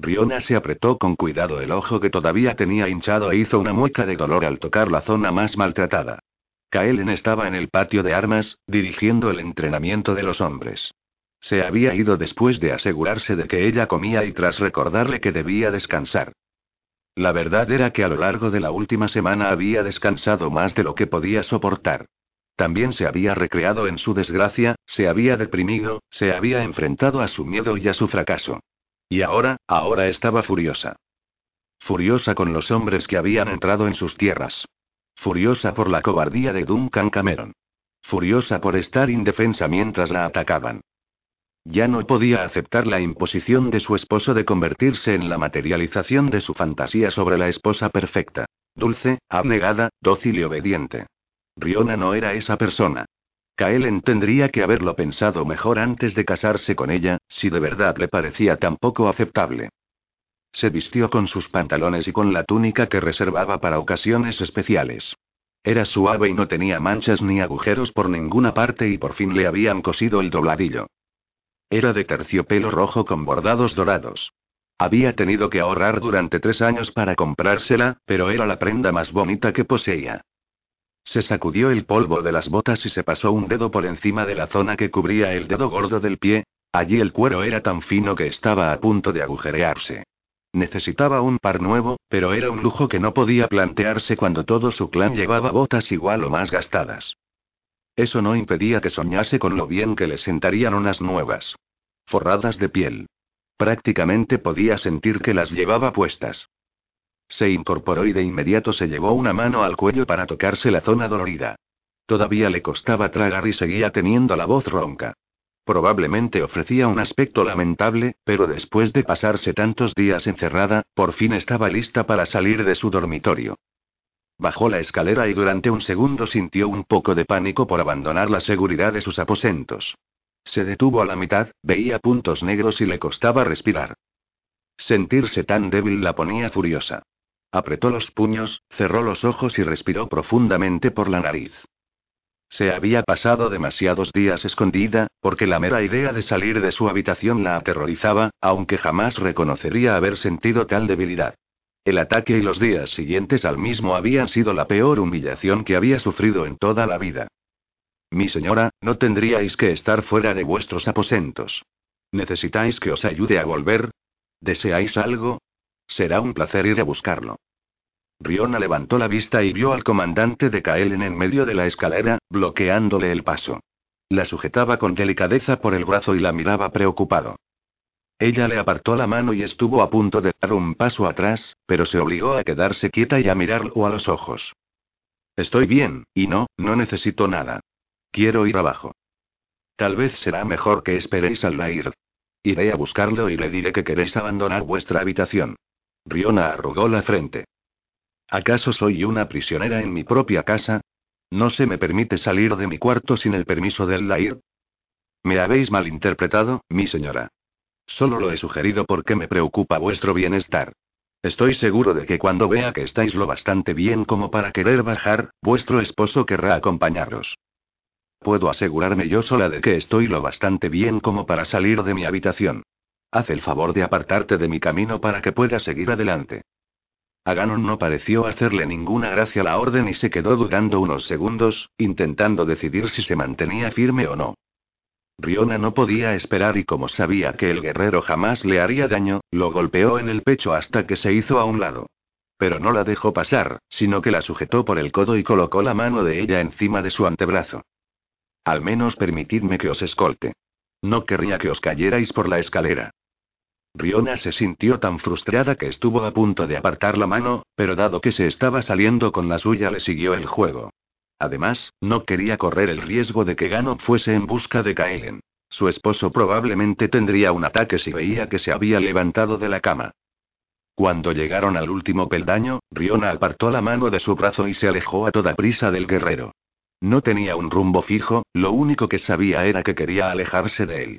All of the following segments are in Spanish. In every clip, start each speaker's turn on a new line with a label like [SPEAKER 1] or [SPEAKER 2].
[SPEAKER 1] Riona se apretó con cuidado el ojo que todavía tenía hinchado e hizo una mueca de dolor al tocar la zona más maltratada. Kaelen estaba en el patio de armas, dirigiendo el entrenamiento de los hombres. Se había ido después de asegurarse de que ella comía y tras recordarle que debía descansar. La verdad era que a lo largo de la última semana había descansado más de lo que podía soportar. También se había recreado en su desgracia, se había deprimido, se había enfrentado a su miedo y a su fracaso. Y ahora, ahora estaba furiosa. Furiosa con los hombres que habían entrado en sus tierras. Furiosa por la cobardía de Duncan Cameron. Furiosa por estar indefensa mientras la atacaban. Ya no podía aceptar la imposición de su esposo de convertirse en la materialización de su fantasía sobre la esposa perfecta. Dulce, abnegada, dócil y obediente. Riona no era esa persona. Kaelen tendría que haberlo pensado mejor antes de casarse con ella, si de verdad le parecía tan poco aceptable. Se vistió con sus pantalones y con la túnica que reservaba para ocasiones especiales. Era suave y no tenía manchas ni agujeros por ninguna parte y por fin le habían cosido el dobladillo. Era de terciopelo rojo con bordados dorados. Había tenido que ahorrar durante tres años para comprársela, pero era la prenda más bonita que poseía. Se sacudió el polvo de las botas y se pasó un dedo por encima de la zona que cubría el dedo gordo del pie, allí el cuero era tan fino que estaba a punto de agujerearse. Necesitaba un par nuevo, pero era un lujo que no podía plantearse cuando todo su clan llevaba botas igual o más gastadas. Eso no impedía que soñase con lo bien que le sentarían unas nuevas. Forradas de piel. Prácticamente podía sentir que las llevaba puestas. Se incorporó y de inmediato se llevó una mano al cuello para tocarse la zona dolorida. Todavía le costaba tragar y seguía teniendo la voz ronca. Probablemente ofrecía un aspecto lamentable, pero después de pasarse tantos días encerrada, por fin estaba lista para salir de su dormitorio. Bajó la escalera y durante un segundo sintió un poco de pánico por abandonar la seguridad de sus aposentos. Se detuvo a la mitad, veía puntos negros y le costaba respirar. Sentirse tan débil la ponía furiosa. Apretó los puños, cerró los ojos y respiró profundamente por la nariz. Se había pasado demasiados días escondida, porque la mera idea de salir de su habitación la aterrorizaba, aunque jamás reconocería haber sentido tal debilidad. El ataque y los días siguientes al mismo habían sido la peor humillación que había sufrido en toda la vida. Mi señora, no tendríais que estar fuera de vuestros aposentos. ¿Necesitáis que os ayude a volver? ¿Deseáis algo? Será un placer ir a buscarlo. Riona levantó la vista y vio al comandante de Kaelen en medio de la escalera, bloqueándole el paso. La sujetaba con delicadeza por el brazo y la miraba preocupado. Ella le apartó la mano y estuvo a punto de dar un paso atrás, pero se obligó a quedarse quieta y a mirarlo a los ojos. Estoy bien, y no, no necesito nada. Quiero ir abajo. Tal vez será mejor que esperéis al Lair. Iré a buscarlo y le diré que queréis abandonar vuestra habitación. Riona arrugó la frente. ¿Acaso soy una prisionera en mi propia casa? ¿No se me permite salir de mi cuarto sin el permiso del Lair? Me habéis malinterpretado, mi señora. Solo lo he sugerido porque me preocupa vuestro bienestar. Estoy seguro de que cuando vea que estáis lo bastante bien como para querer bajar, vuestro esposo querrá acompañaros. Puedo asegurarme yo sola de que estoy lo bastante bien como para salir de mi habitación. Haz el favor de apartarte de mi camino para que pueda seguir adelante. A Ganon no pareció hacerle ninguna gracia la orden y se quedó dudando unos segundos, intentando decidir si se mantenía firme o no. Riona no podía esperar y como sabía que el guerrero jamás le haría daño, lo golpeó en el pecho hasta que se hizo a un lado. Pero no la dejó pasar, sino que la sujetó por el codo y colocó la mano de ella encima de su antebrazo. Al menos permitidme que os escolte. No querría que os cayerais por la escalera. Riona se sintió tan frustrada que estuvo a punto de apartar la mano, pero dado que se estaba saliendo con la suya le siguió el juego. Además, no quería correr el riesgo de que Gano fuese en busca de Kaelen. Su esposo probablemente tendría un ataque si veía que se había levantado de la cama. Cuando llegaron al último peldaño, Riona apartó la mano de su brazo y se alejó a toda prisa del guerrero. No tenía un rumbo fijo, lo único que sabía era que quería alejarse de él.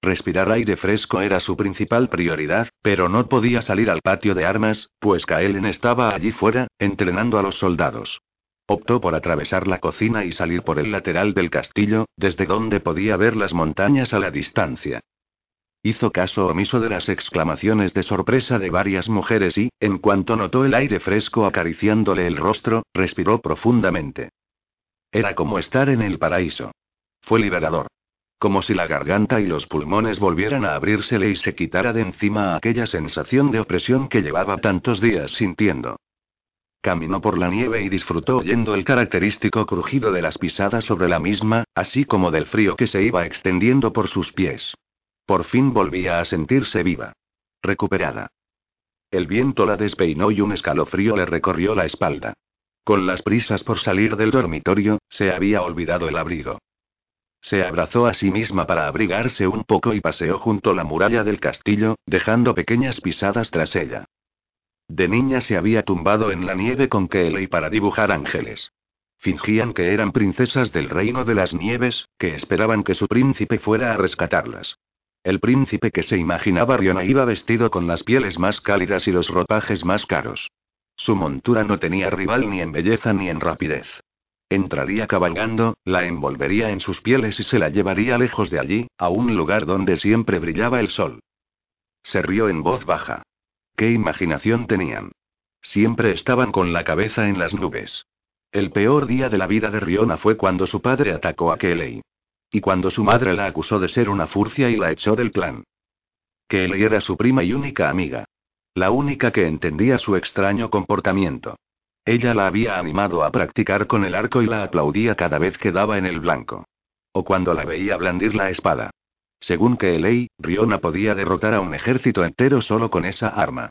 [SPEAKER 1] Respirar aire fresco era su principal prioridad, pero no podía salir al patio de armas, pues Kaelen estaba allí fuera, entrenando a los soldados. Optó por atravesar la cocina y salir por el lateral del castillo, desde donde podía ver las montañas a la distancia. Hizo caso omiso de las exclamaciones de sorpresa de varias mujeres y, en cuanto notó el aire fresco acariciándole el rostro, respiró profundamente. Era como estar en el paraíso. Fue liberador. Como si la garganta y los pulmones volvieran a abrírsele y se quitara de encima aquella sensación de opresión que llevaba tantos días sintiendo. Caminó por la nieve y disfrutó oyendo el característico crujido de las pisadas sobre la misma, así como del frío que se iba extendiendo por sus pies. Por fin volvía a sentirse viva. Recuperada. El viento la despeinó y un escalofrío le recorrió la espalda. Con las prisas por salir del dormitorio, se había olvidado el abrigo. Se abrazó a sí misma para abrigarse un poco y paseó junto a la muralla del castillo, dejando pequeñas pisadas tras ella. De niña se había tumbado en la nieve con Kelly para dibujar ángeles. Fingían que eran princesas del reino de las nieves, que esperaban que su príncipe fuera a rescatarlas. El príncipe que se imaginaba Riona iba vestido con las pieles más cálidas y los ropajes más caros. Su montura no tenía rival ni en belleza ni en rapidez. Entraría cabalgando, la envolvería en sus pieles y se la llevaría lejos de allí, a un lugar donde siempre brillaba el sol. Se rió en voz baja. ¿Qué imaginación tenían? Siempre estaban con la cabeza en las nubes. El peor día de la vida de Riona fue cuando su padre atacó a Kelly. Y cuando su madre la acusó de ser una furcia y la echó del clan. Kelly era su prima y única amiga. La única que entendía su extraño comportamiento. Ella la había animado a practicar con el arco y la aplaudía cada vez que daba en el blanco. O cuando la veía blandir la espada. Según Kelly, Riona podía derrotar a un ejército entero solo con esa arma.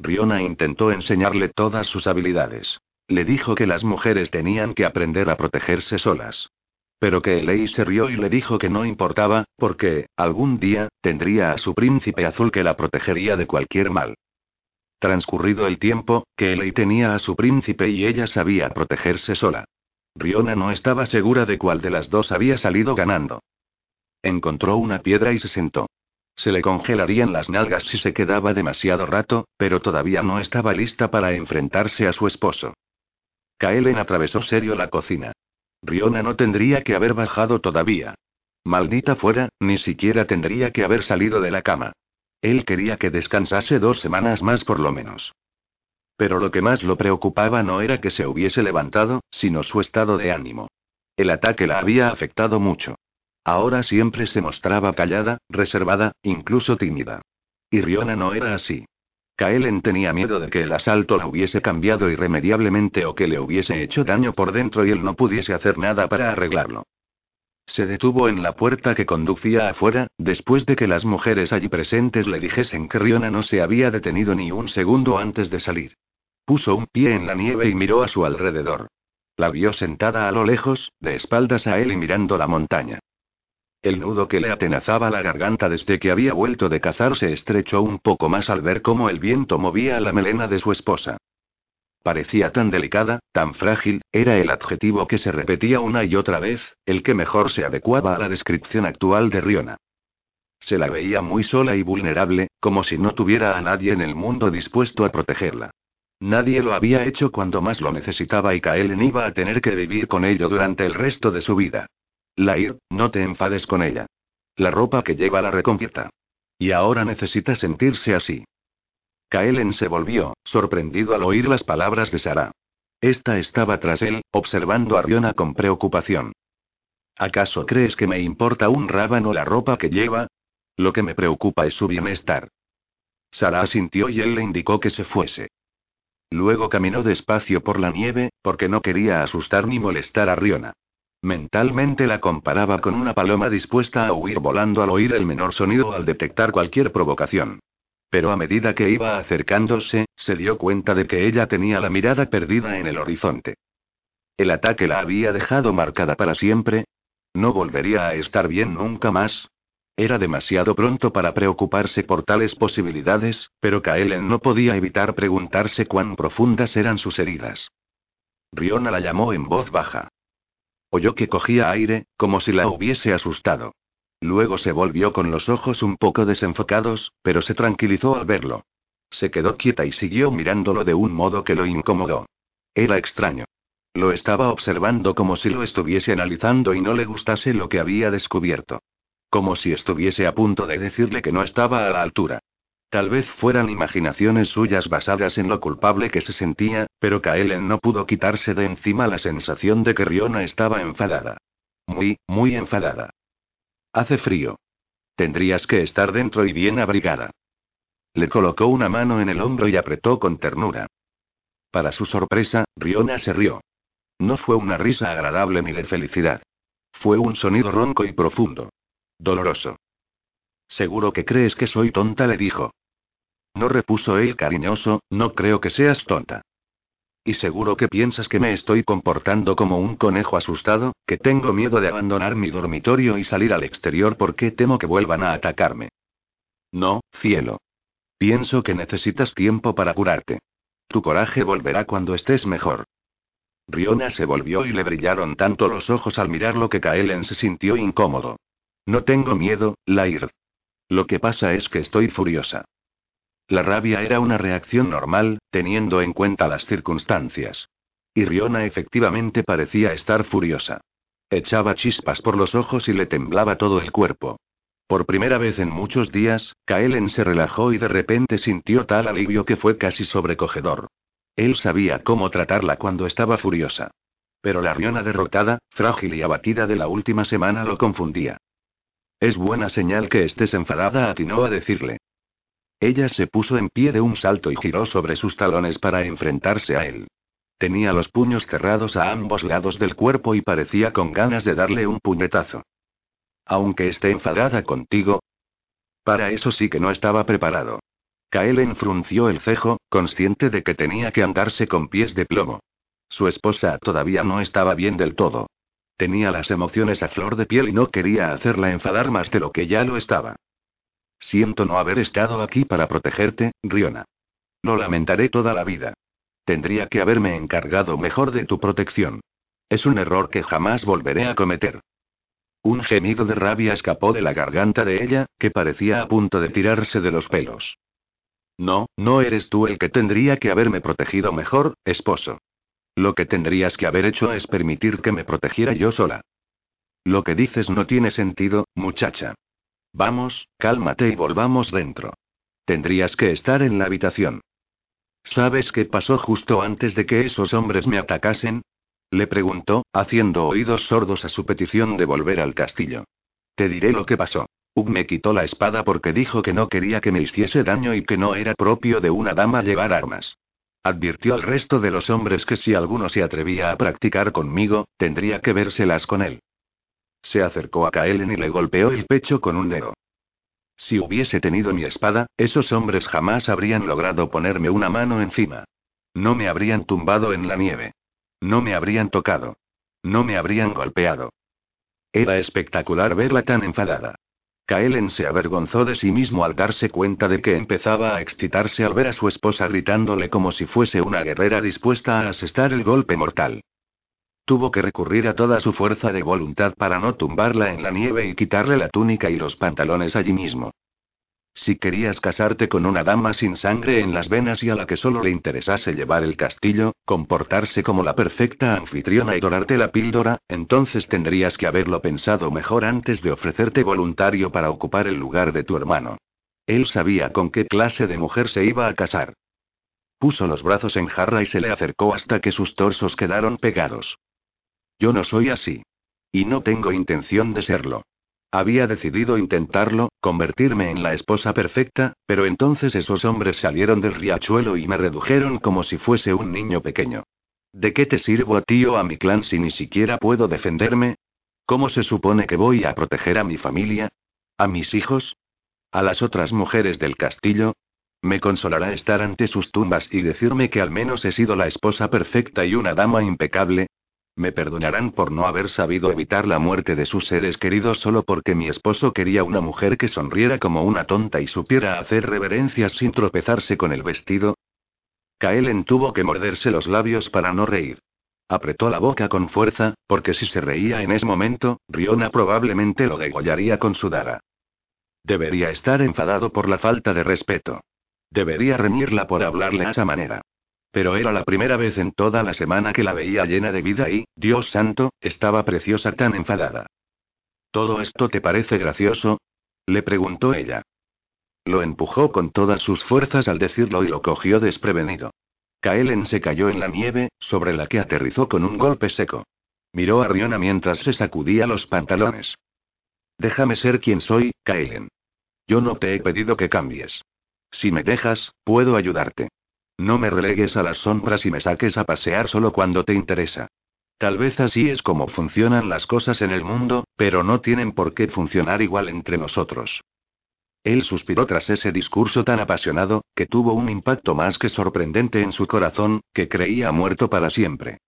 [SPEAKER 1] Riona intentó enseñarle todas sus habilidades. Le dijo que las mujeres tenían que aprender a protegerse solas. Pero que Elei se rió y le dijo que no importaba, porque, algún día, tendría a su príncipe azul que la protegería de cualquier mal. Transcurrido el tiempo, que Elei tenía a su príncipe y ella sabía protegerse sola. Riona no estaba segura de cuál de las dos había salido ganando. Encontró una piedra y se sentó. Se le congelarían las nalgas si se quedaba demasiado rato, pero todavía no estaba lista para enfrentarse a su esposo. Kaelen atravesó serio la cocina. Riona no tendría que haber bajado todavía. Maldita fuera, ni siquiera tendría que haber salido de la cama. Él quería que descansase dos semanas más por lo menos. Pero lo que más lo preocupaba no era que se hubiese levantado, sino su estado de ánimo. El ataque la había afectado mucho. Ahora siempre se mostraba callada, reservada, incluso tímida. Y Riona no era así. Kaelen tenía miedo de que el asalto la hubiese cambiado irremediablemente o que le hubiese hecho daño por dentro y él no pudiese hacer nada para arreglarlo. Se detuvo en la puerta que conducía afuera, después de que las mujeres allí presentes le dijesen que Riona no se había detenido ni un segundo antes de salir. Puso un pie en la nieve y miró a su alrededor. La vio sentada a lo lejos, de espaldas a él y mirando la montaña. El nudo que le atenazaba la garganta desde que había vuelto de cazar se estrechó un poco más al ver cómo el viento movía la melena de su esposa. Parecía tan delicada, tan frágil, era el adjetivo que se repetía una y otra vez, el que mejor se adecuaba a la descripción actual de Riona. Se la veía muy sola y vulnerable, como si no tuviera a nadie en el mundo dispuesto a protegerla. Nadie lo había hecho cuando más lo necesitaba y Kaelen iba a tener que vivir con ello durante el resto de su vida. Lair, no te enfades con ella. La ropa que lleva la reconquista. Y ahora necesita sentirse así. Kaelen se volvió, sorprendido al oír las palabras de Sara. Esta estaba tras él, observando a Riona con preocupación. ¿Acaso crees que me importa un rábano la ropa que lleva? Lo que me preocupa es su bienestar. Sara asintió y él le indicó que se fuese. Luego caminó despacio por la nieve, porque no quería asustar ni molestar a Riona. Mentalmente la comparaba con una paloma dispuesta a huir volando al oír el menor sonido o al detectar cualquier provocación. Pero a medida que iba acercándose, se dio cuenta de que ella tenía la mirada perdida en el horizonte. El ataque la había dejado marcada para siempre. ¿No volvería a estar bien nunca más? Era demasiado pronto para preocuparse por tales posibilidades, pero Kaelen no podía evitar preguntarse cuán profundas eran sus heridas. Riona la llamó en voz baja. Oyó que cogía aire, como si la hubiese asustado. Luego se volvió con los ojos un poco desenfocados, pero se tranquilizó al verlo. Se quedó quieta y siguió mirándolo de un modo que lo incomodó. Era extraño. Lo estaba observando como si lo estuviese analizando y no le gustase lo que había descubierto. Como si estuviese a punto de decirle que no estaba a la altura. Tal vez fueran imaginaciones suyas basadas en lo culpable que se sentía, pero Kaelen no pudo quitarse de encima la sensación de que Riona estaba enfadada. Muy, muy enfadada. Hace frío. Tendrías que estar dentro y bien abrigada. Le colocó una mano en el hombro y apretó con ternura. Para su sorpresa, Riona se rió. No fue una risa agradable ni de felicidad. Fue un sonido ronco y profundo. Doloroso. Seguro que crees que soy tonta, le dijo. No repuso él cariñoso, no creo que seas tonta. Y seguro que piensas que me estoy comportando como un conejo asustado, que tengo miedo de abandonar mi dormitorio y salir al exterior porque temo que vuelvan a atacarme. No, cielo. Pienso que necesitas tiempo para curarte. Tu coraje volverá cuando estés mejor. Riona se volvió y le brillaron tanto los ojos al mirarlo que Kaelen se sintió incómodo. No tengo miedo, Laird. Lo que pasa es que estoy furiosa. La rabia era una reacción normal, teniendo en cuenta las circunstancias. Y Riona efectivamente parecía estar furiosa. Echaba chispas por los ojos y le temblaba todo el cuerpo. Por primera vez en muchos días, Kaelen se relajó y de repente sintió tal alivio que fue casi sobrecogedor. Él sabía cómo tratarla cuando estaba furiosa. Pero la riona derrotada, frágil y abatida de la última semana lo confundía. Es buena señal que estés enfadada, atinó a decirle. Ella se puso en pie de un salto y giró sobre sus talones para enfrentarse a él. Tenía los puños cerrados a ambos lados del cuerpo y parecía con ganas de darle un puñetazo. Aunque esté enfadada contigo. Para eso sí que no estaba preparado. Kaelen frunció el cejo, consciente de que tenía que andarse con pies de plomo. Su esposa todavía no estaba bien del todo. Tenía las emociones a flor de piel y no quería hacerla enfadar más de lo que ya lo estaba. Siento no haber estado aquí para protegerte, Riona. Lo lamentaré toda la vida. Tendría que haberme encargado mejor de tu protección. Es un error que jamás volveré a cometer. Un gemido de rabia escapó de la garganta de ella, que parecía a punto de tirarse de los pelos. No, no eres tú el que tendría que haberme protegido mejor, esposo. Lo que tendrías que haber hecho es permitir que me protegiera yo sola. Lo que dices no tiene sentido, muchacha. Vamos, cálmate y volvamos dentro. Tendrías que estar en la habitación. ¿Sabes qué pasó justo antes de que esos hombres me atacasen? Le preguntó, haciendo oídos sordos a su petición de volver al castillo. Te diré lo que pasó. Ug me quitó la espada porque dijo que no quería que me hiciese daño y que no era propio de una dama llevar armas. Advirtió al resto de los hombres que si alguno se atrevía a practicar conmigo, tendría que vérselas con él. Se acercó a Kaelen y le golpeó el pecho con un dedo. Si hubiese tenido mi espada, esos hombres jamás habrían logrado ponerme una mano encima. No me habrían tumbado en la nieve. No me habrían tocado. No me habrían golpeado. Era espectacular verla tan enfadada. Kaelen se avergonzó de sí mismo al darse cuenta de que empezaba a excitarse al ver a su esposa gritándole como si fuese una guerrera dispuesta a asestar el golpe mortal. Tuvo que recurrir a toda su fuerza de voluntad para no tumbarla en la nieve y quitarle la túnica y los pantalones allí mismo. Si querías casarte con una dama sin sangre en las venas y a la que solo le interesase llevar el castillo, comportarse como la perfecta anfitriona y dorarte la píldora, entonces tendrías que haberlo pensado mejor antes de ofrecerte voluntario para ocupar el lugar de tu hermano. Él sabía con qué clase de mujer se iba a casar. Puso los brazos en jarra y se le acercó hasta que sus torsos quedaron pegados. Yo no soy así. Y no tengo intención de serlo. Había decidido intentarlo, convertirme en la esposa perfecta, pero entonces esos hombres salieron del riachuelo y me redujeron como si fuese un niño pequeño. ¿De qué te sirvo a ti o a mi clan si ni siquiera puedo defenderme? ¿Cómo se supone que voy a proteger a mi familia? ¿A mis hijos? ¿A las otras mujeres del castillo? Me consolará estar ante sus tumbas y decirme que al menos he sido la esposa perfecta y una dama impecable, Me perdonarán por no haber sabido evitar la muerte de sus seres queridos solo porque mi esposo quería una mujer que sonriera como una tonta y supiera hacer reverencias sin tropezarse con el vestido. Kaelen tuvo que morderse los labios para no reír. Apretó la boca con fuerza, porque si se reía en ese momento, Riona probablemente lo degollaría con su daga. Debería estar enfadado por la falta de respeto. Debería reñirla por hablarle a esa manera. Pero era la primera vez en toda la semana que la veía llena de vida y, Dios santo, estaba preciosa tan enfadada. ¿Todo esto te parece gracioso? le preguntó ella. Lo empujó con todas sus fuerzas al decirlo y lo cogió desprevenido. Kaelen se cayó en la nieve, sobre la que aterrizó con un golpe seco. Miró a Riona mientras se sacudía los pantalones. Déjame ser quien soy, Kaelen. Yo no te he pedido que cambies. Si me dejas, puedo ayudarte. No me relegues a las sombras y me saques a pasear solo cuando te interesa. Tal vez así es como funcionan las cosas en el mundo, pero no tienen por qué funcionar igual entre nosotros. Él suspiró tras ese discurso tan apasionado, que tuvo un impacto más que sorprendente en su corazón, que creía muerto para siempre.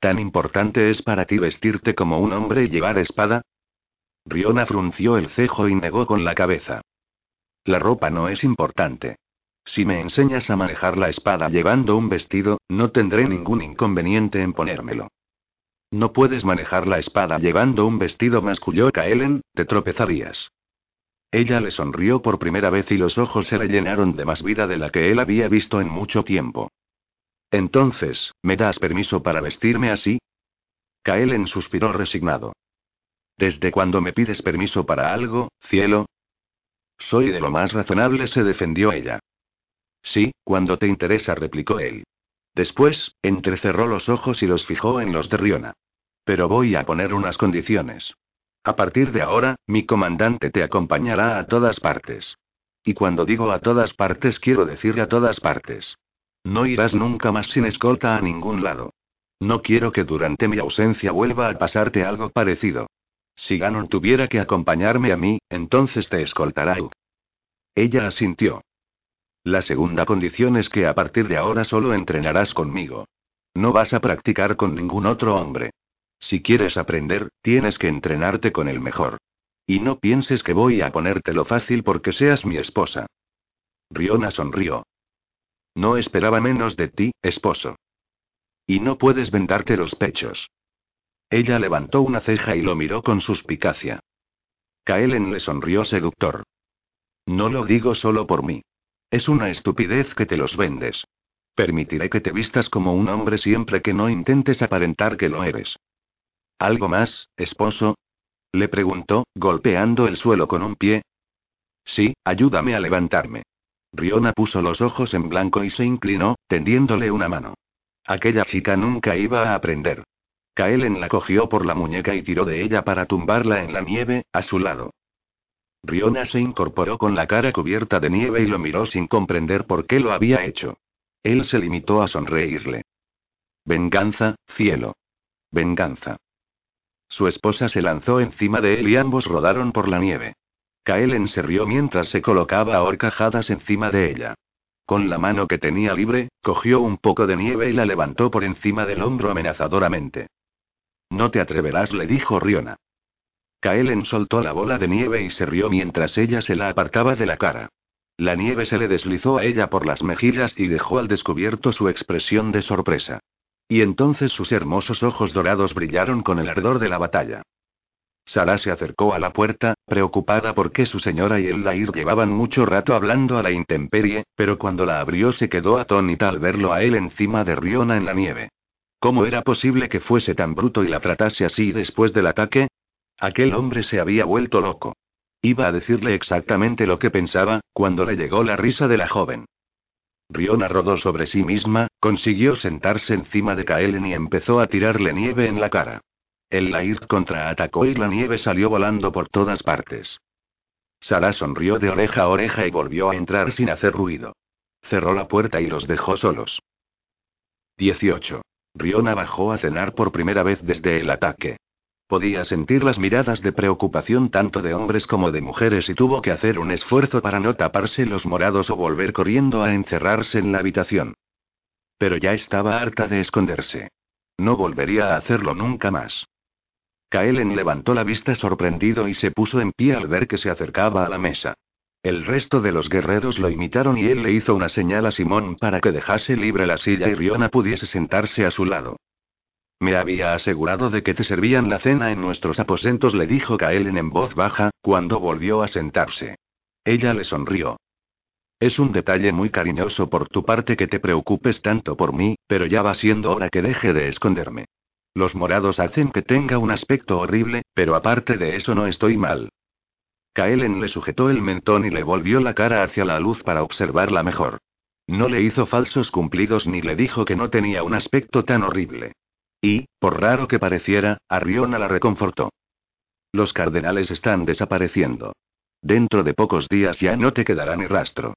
[SPEAKER 1] ¿Tan importante es para ti vestirte como un hombre y llevar espada? Riona frunció el cejo y negó con la cabeza. La ropa no es importante. Si me enseñas a manejar la espada llevando un vestido, no tendré ningún inconveniente en ponérmelo. No puedes manejar la espada llevando un vestido, masculló Kaelen, te tropezarías. Ella le sonrió por primera vez y los ojos se le llenaron de más vida de la que él había visto en mucho tiempo. Entonces, ¿me das permiso para vestirme así? Kaelen suspiró resignado. ¿Desde cuándo me pides permiso para algo, cielo? Soy de lo más razonable, se defendió ella. Sí, cuando te interesa, replicó él. Después, entrecerró los ojos y los fijó en los de Riona. Pero voy a poner unas condiciones. A partir de ahora, mi comandante te acompañará a todas partes. Y cuando digo a todas partes quiero decir a todas partes. No irás nunca más sin escolta a ningún lado. No quiero que durante mi ausencia vuelva a pasarte algo parecido. Si Ganon tuviera que acompañarme a mí, entonces te escoltará. Ella asintió. La segunda condición es que a partir de ahora solo entrenarás conmigo. No vas a practicar con ningún otro hombre. Si quieres aprender, tienes que entrenarte con el mejor. Y no pienses que voy a ponértelo fácil porque seas mi esposa. Riona sonrió. No esperaba menos de ti, esposo. Y no puedes vendarte los pechos. Ella levantó una ceja y lo miró con suspicacia. Kaelen le sonrió seductor. No lo digo solo por mí. Es una estupidez que te los vendes. Permitiré que te vistas como un hombre siempre que no intentes aparentar que lo eres. ¿Algo más, esposo? Le preguntó, golpeando el suelo con un pie. Sí, ayúdame a levantarme. Riona puso los ojos en blanco y se inclinó, tendiéndole una mano. Aquella chica nunca iba a aprender. Kaelen la cogió por la muñeca y tiró de ella para tumbarla en la nieve, a su lado. Riona se incorporó con la cara cubierta de nieve y lo miró sin comprender por qué lo había hecho. Él se limitó a sonreírle. Venganza, cielo. Venganza. Su esposa se lanzó encima de él y ambos rodaron por la nieve. Kaelen se rió mientras se colocaba a horcajadas encima de ella. Con la mano que tenía libre, cogió un poco de nieve y la levantó por encima del hombro amenazadoramente. No te atreverás, le dijo Riona. Kaelen soltó la bola de nieve y se rió mientras ella se la apartaba de la cara. La nieve se le deslizó a ella por las mejillas y dejó al descubierto su expresión de sorpresa. Y entonces sus hermosos ojos dorados brillaron con el ardor de la batalla. Sara se acercó a la puerta, preocupada porque su señora y el Lair llevaban mucho rato hablando a la intemperie, pero cuando la abrió se quedó atónita al verlo a él encima de Riona en la nieve. ¿Cómo era posible que fuese tan bruto y la tratase así después del ataque? Aquel hombre se había vuelto loco. Iba a decirle exactamente lo que pensaba, cuando le llegó la risa de la joven. Riona rodó sobre sí misma, consiguió sentarse encima de Kaelen y empezó a tirarle nieve en la cara. El Lair contraatacó y la nieve salió volando por todas partes. Sara sonrió de oreja a oreja y volvió a entrar sin hacer ruido. Cerró la puerta y los dejó solos. 18. Riona bajó a cenar por primera vez desde el ataque. Podía sentir las miradas de preocupación tanto de hombres como de mujeres y tuvo que hacer un esfuerzo para no taparse los morados o volver corriendo a encerrarse en la habitación. Pero ya estaba harta de esconderse. No volvería a hacerlo nunca más. Kaelen levantó la vista sorprendido y se puso en pie al ver que se acercaba a la mesa. El resto de los guerreros lo imitaron y él le hizo una señal a Simón para que dejase libre la silla y Riona pudiese sentarse a su lado. Me había asegurado de que te servían la cena en nuestros aposentos, le dijo Kaelen en voz baja, cuando volvió a sentarse. Ella le sonrió. Es un detalle muy cariñoso por tu parte que te preocupes tanto por mí, pero ya va siendo hora que deje de esconderme. Los morados hacen que tenga un aspecto horrible, pero aparte de eso no estoy mal. Kaelen le sujetó el mentón y le volvió la cara hacia la luz para observarla mejor. No le hizo falsos cumplidos ni le dijo que no tenía un aspecto tan horrible. Y, por raro que pareciera, Arriona la reconfortó. Los cardenales están desapareciendo. Dentro de pocos días ya no te quedará ni rastro.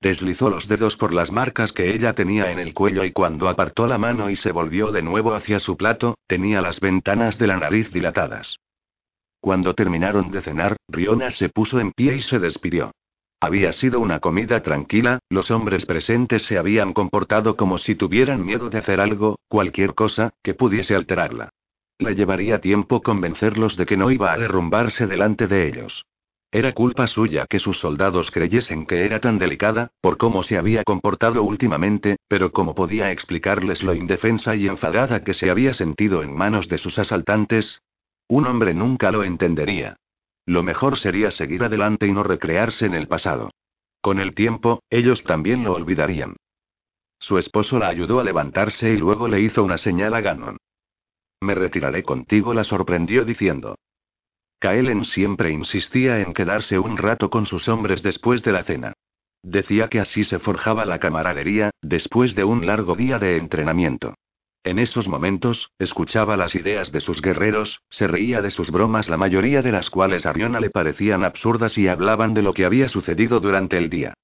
[SPEAKER 1] Deslizó los dedos por las marcas que ella tenía en el cuello y cuando apartó la mano y se volvió de nuevo hacia su plato, tenía las ventanas de la nariz dilatadas. Cuando terminaron de cenar, Riona se puso en pie y se despidió. Había sido una comida tranquila, los hombres presentes se habían comportado como si tuvieran miedo de hacer algo, cualquier cosa, que pudiese alterarla. Le llevaría tiempo convencerlos de que no iba a derrumbarse delante de ellos. Era culpa suya que sus soldados creyesen que era tan delicada, por cómo se había comportado últimamente, pero cómo podía explicarles lo indefensa y enfadada que se había sentido en manos de sus asaltantes, un hombre nunca lo entendería. Lo mejor sería seguir adelante y no recrearse en el pasado. Con el tiempo, ellos también lo olvidarían. Su esposo la ayudó a levantarse y luego le hizo una señal a Ganon. Me retiraré contigo, la sorprendió diciendo. Kaelen siempre insistía en quedarse un rato con sus hombres después de la cena. Decía que así se forjaba la camaradería, después de un largo día de entrenamiento. En esos momentos, escuchaba las ideas de sus guerreros, se reía de sus bromas, la mayoría de las cuales a Riona le parecían absurdas y hablaban de lo que había sucedido durante el día.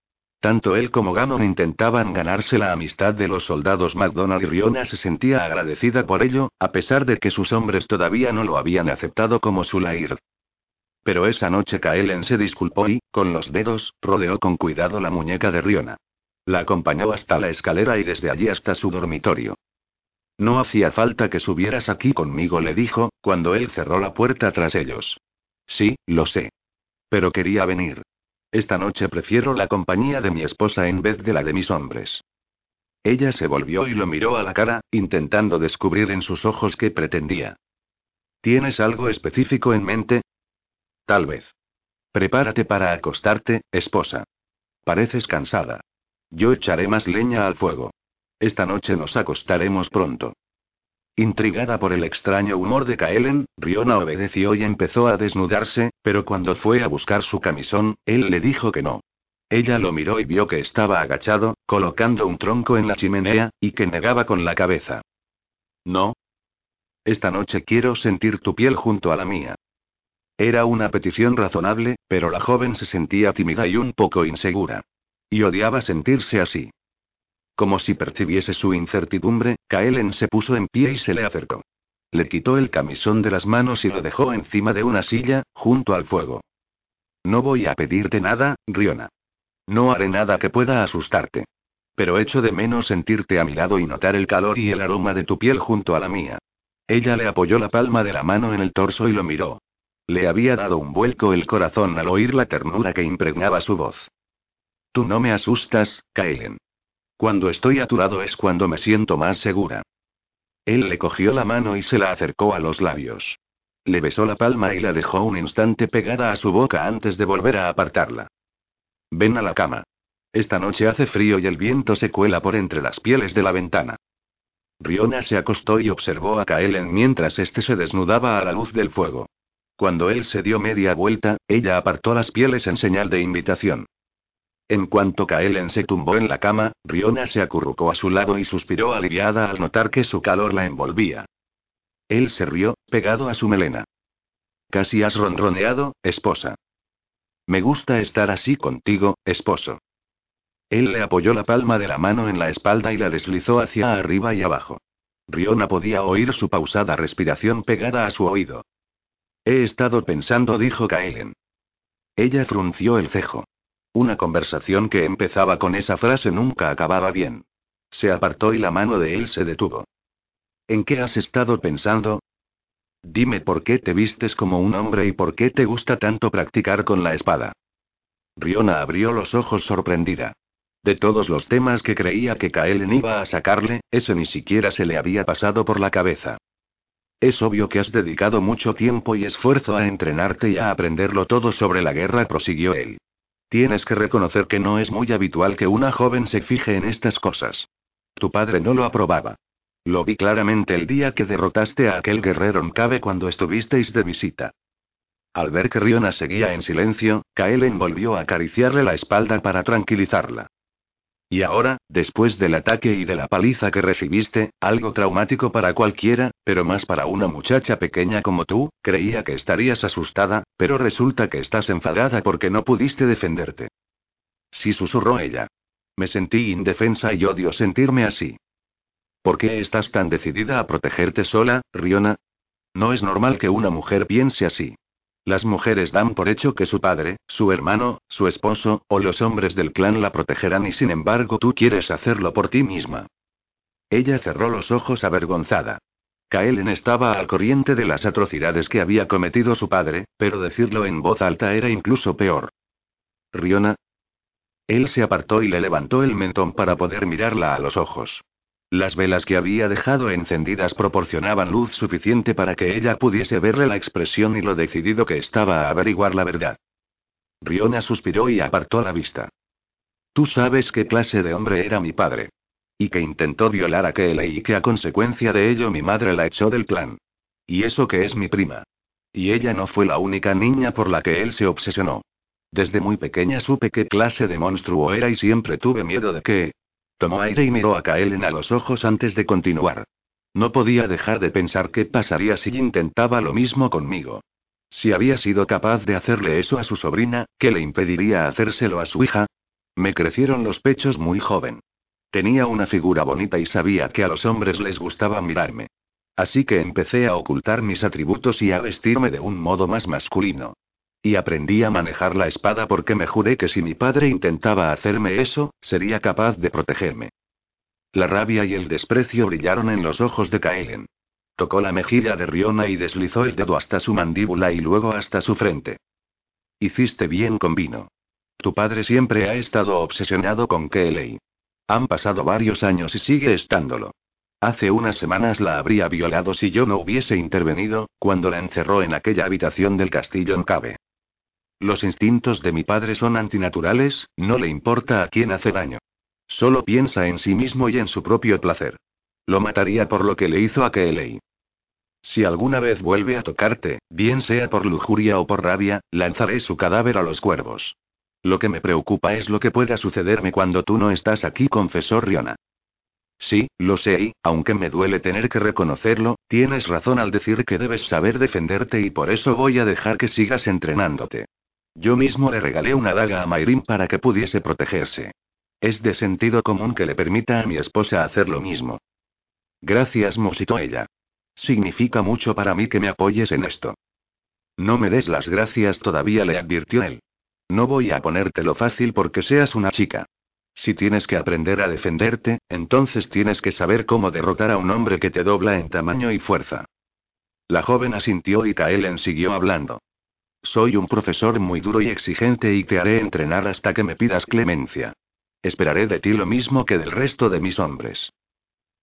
[SPEAKER 1] Tanto él como Ganon intentaban ganarse la amistad de los soldados McDonald y Riona se sentía agradecida por ello, a pesar de que sus hombres todavía no lo habían aceptado como su Lair. Pero esa noche Kaelen se disculpó y, con los dedos, rodeó con cuidado la muñeca de Riona. La acompañó hasta la escalera y desde allí hasta su dormitorio. No hacía falta que subieras aquí conmigo, le dijo, cuando él cerró la puerta tras ellos. Sí, lo sé. Pero quería venir. Esta noche prefiero la compañía de mi esposa en vez de la de mis hombres. Ella se volvió y lo miró a la cara, intentando descubrir en sus ojos qué pretendía. ¿Tienes algo específico en mente? Tal vez. Prepárate para acostarte, esposa. Pareces cansada. Yo echaré más leña al fuego. Esta noche nos acostaremos pronto. Intrigada por el extraño humor de Kaelen, Riona obedeció y empezó a desnudarse, pero cuando fue a buscar su camisón, él le dijo que no. Ella lo miró y vio que estaba agachado, colocando un tronco en la chimenea, y que negaba con la cabeza. No. Esta noche quiero sentir tu piel junto a la mía. Era una petición razonable, pero la joven se sentía tímida y un poco insegura. Y odiaba sentirse así. Como si percibiese su incertidumbre, Kaelen se puso en pie y se le acercó. Le quitó el camisón de las manos y lo dejó encima de una silla, junto al fuego. No voy a pedirte nada, Riona. No haré nada que pueda asustarte. Pero echo de menos sentirte a mi lado y notar el calor y el aroma de tu piel junto a la mía. Ella le apoyó la palma de la mano en el torso y lo miró. Le había dado un vuelco el corazón al oír la ternura que impregnaba su voz. Tú no me asustas, Kaelen. Cuando estoy a tu lado es cuando me siento más segura. Él le cogió la mano y se la acercó a los labios. Le besó la palma y la dejó un instante pegada a su boca antes de volver a apartarla. Ven a la cama. Esta noche hace frío y el viento se cuela por entre las pieles de la ventana. Riona se acostó y observó a Kaelen mientras éste se desnudaba a la luz del fuego. Cuando él se dio media vuelta, ella apartó las pieles en señal de invitación. En cuanto Kaelen se tumbó en la cama, Riona se acurrucó a su lado y suspiró aliviada al notar que su calor la envolvía. Él se rió, pegado a su melena. Casi has ronroneado, esposa. Me gusta estar así contigo, esposo. Él le apoyó la palma de la mano en la espalda y la deslizó hacia arriba y abajo. Riona podía oír su pausada respiración pegada a su oído. He estado pensando, dijo Kaelen. Ella frunció el cejo. Una conversación que empezaba con esa frase nunca acababa bien. Se apartó y la mano de él se detuvo. ¿En qué has estado pensando? Dime por qué te vistes como un hombre y por qué te gusta tanto practicar con la espada. Riona abrió los ojos sorprendida. De todos los temas que creía que Kaelen iba a sacarle, ese ni siquiera se le había pasado por la cabeza. Es obvio que has dedicado mucho tiempo y esfuerzo a entrenarte y a aprenderlo todo sobre la guerra, prosiguió él. Tienes que reconocer que no es muy habitual que una joven se fije en estas cosas. Tu padre no lo aprobaba. Lo vi claramente el día que derrotaste a aquel guerrero Nkabe cuando estuvisteis de visita. Al ver que Riona seguía en silencio, Kaelen volvió a acariciarle la espalda para tranquilizarla. Y ahora, después del ataque y de la paliza que recibiste, algo traumático para cualquiera, pero más para una muchacha pequeña como tú, creía que estarías asustada, pero resulta que estás enfadada porque no pudiste defenderte. Sí susurró ella. Me sentí indefensa y odio sentirme así. ¿Por qué estás tan decidida a protegerte sola, Riona? No es normal que una mujer piense así. Las mujeres dan por hecho que su padre, su hermano, su esposo, o los hombres del clan la protegerán y sin embargo tú quieres hacerlo por ti misma. Ella cerró los ojos avergonzada. Kaelen estaba al corriente de las atrocidades que había cometido su padre, pero decirlo en voz alta era incluso peor. Riona. Él se apartó y le levantó el mentón para poder mirarla a los ojos. Las velas que había dejado encendidas proporcionaban luz suficiente para que ella pudiese verle la expresión y lo decidido que estaba a averiguar la verdad. Riona suspiró y apartó la vista. Tú sabes qué clase de hombre era mi padre. Y que intentó violar a Kelly y que a consecuencia de ello mi madre la echó del clan. Y eso que es mi prima. Y ella no fue la única niña por la que él se obsesionó. Desde muy pequeña supe qué clase de monstruo era y siempre tuve miedo de que, Tomó aire y miró a Kaelen a los ojos antes de continuar. No podía dejar de pensar qué pasaría si intentaba lo mismo conmigo. Si había sido capaz de hacerle eso a su sobrina, ¿qué le impediría hacérselo a su hija? Me crecieron los pechos muy joven. Tenía una figura bonita y sabía que a los hombres les gustaba mirarme. Así que empecé a ocultar mis atributos y a vestirme de un modo más masculino. Y aprendí a manejar la espada porque me juré que si mi padre intentaba hacerme eso, sería capaz de protegerme. La rabia y el desprecio brillaron en los ojos de Kaelen. Tocó la mejilla de Riona y deslizó el dedo hasta su mandíbula y luego hasta su frente. Hiciste bien con vino. Tu padre siempre ha estado obsesionado con Kelly. Han pasado varios años y sigue estándolo. Hace unas semanas la habría violado si yo no hubiese intervenido, cuando la encerró en aquella habitación del castillo en Cabe. Los instintos de mi padre son antinaturales, no le importa a quién hace daño. Solo piensa en sí mismo y en su propio placer. Lo mataría por lo que le hizo a Kelly. Si alguna vez vuelve a tocarte, bien sea por lujuria o por rabia, lanzaré su cadáver a los cuervos. Lo que me preocupa es lo que pueda sucederme cuando tú no estás aquí, confesó Riona. Sí, lo sé y, aunque me duele tener que reconocerlo, tienes razón al decir que debes saber defenderte y por eso voy a dejar que sigas entrenándote. Yo mismo le regalé una daga a Mayrin para que pudiese protegerse. Es de sentido común que le permita a mi esposa hacer lo mismo. Gracias, musitó ella. Significa mucho para mí que me apoyes en esto. No me des las gracias todavía, le advirtió él. No voy a ponértelo fácil porque seas una chica. Si tienes que aprender a defenderte, entonces tienes que saber cómo derrotar a un hombre que te dobla en tamaño y fuerza. La joven asintió y Kaelen siguió hablando. Soy un profesor muy duro y exigente y te haré entrenar hasta que me pidas clemencia. Esperaré de ti lo mismo que del resto de mis hombres.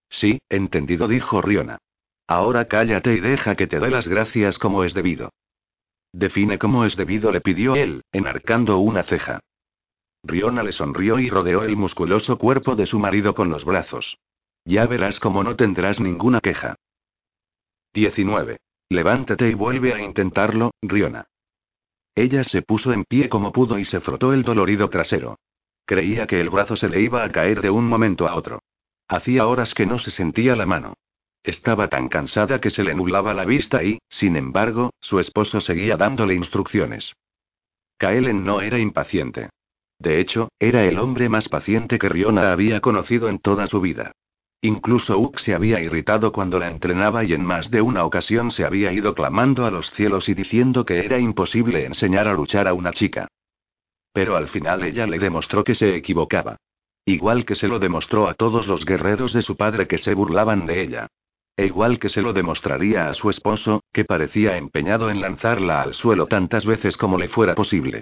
[SPEAKER 1] Sí, entendido, dijo Riona. Ahora cállate y deja que te dé las gracias como es debido. Define cómo es debido, le pidió él, enarcando una ceja. Riona le sonrió y rodeó el musculoso cuerpo de su marido con los brazos. Ya verás cómo no tendrás ninguna queja. 19. Levántate y vuelve a intentarlo, Riona. Ella se puso en pie como pudo y se frotó el dolorido trasero. Creía que el brazo se le iba a caer de un momento a otro. Hacía horas que no se sentía la mano. Estaba tan cansada que se le nublaba la vista y, sin embargo, su esposo seguía dándole instrucciones. Kaelen no era impaciente. De hecho, era el hombre más paciente que Riona había conocido en toda su vida. Incluso Uk se había irritado cuando la entrenaba y en más de una ocasión se había ido clamando a los cielos y diciendo que era imposible enseñar a luchar a una chica. Pero al final ella le demostró que se equivocaba. Igual que se lo demostró a todos los guerreros de su padre que se burlaban de ella. E igual que se lo demostraría a su esposo, que parecía empeñado en lanzarla al suelo tantas veces como le fuera posible.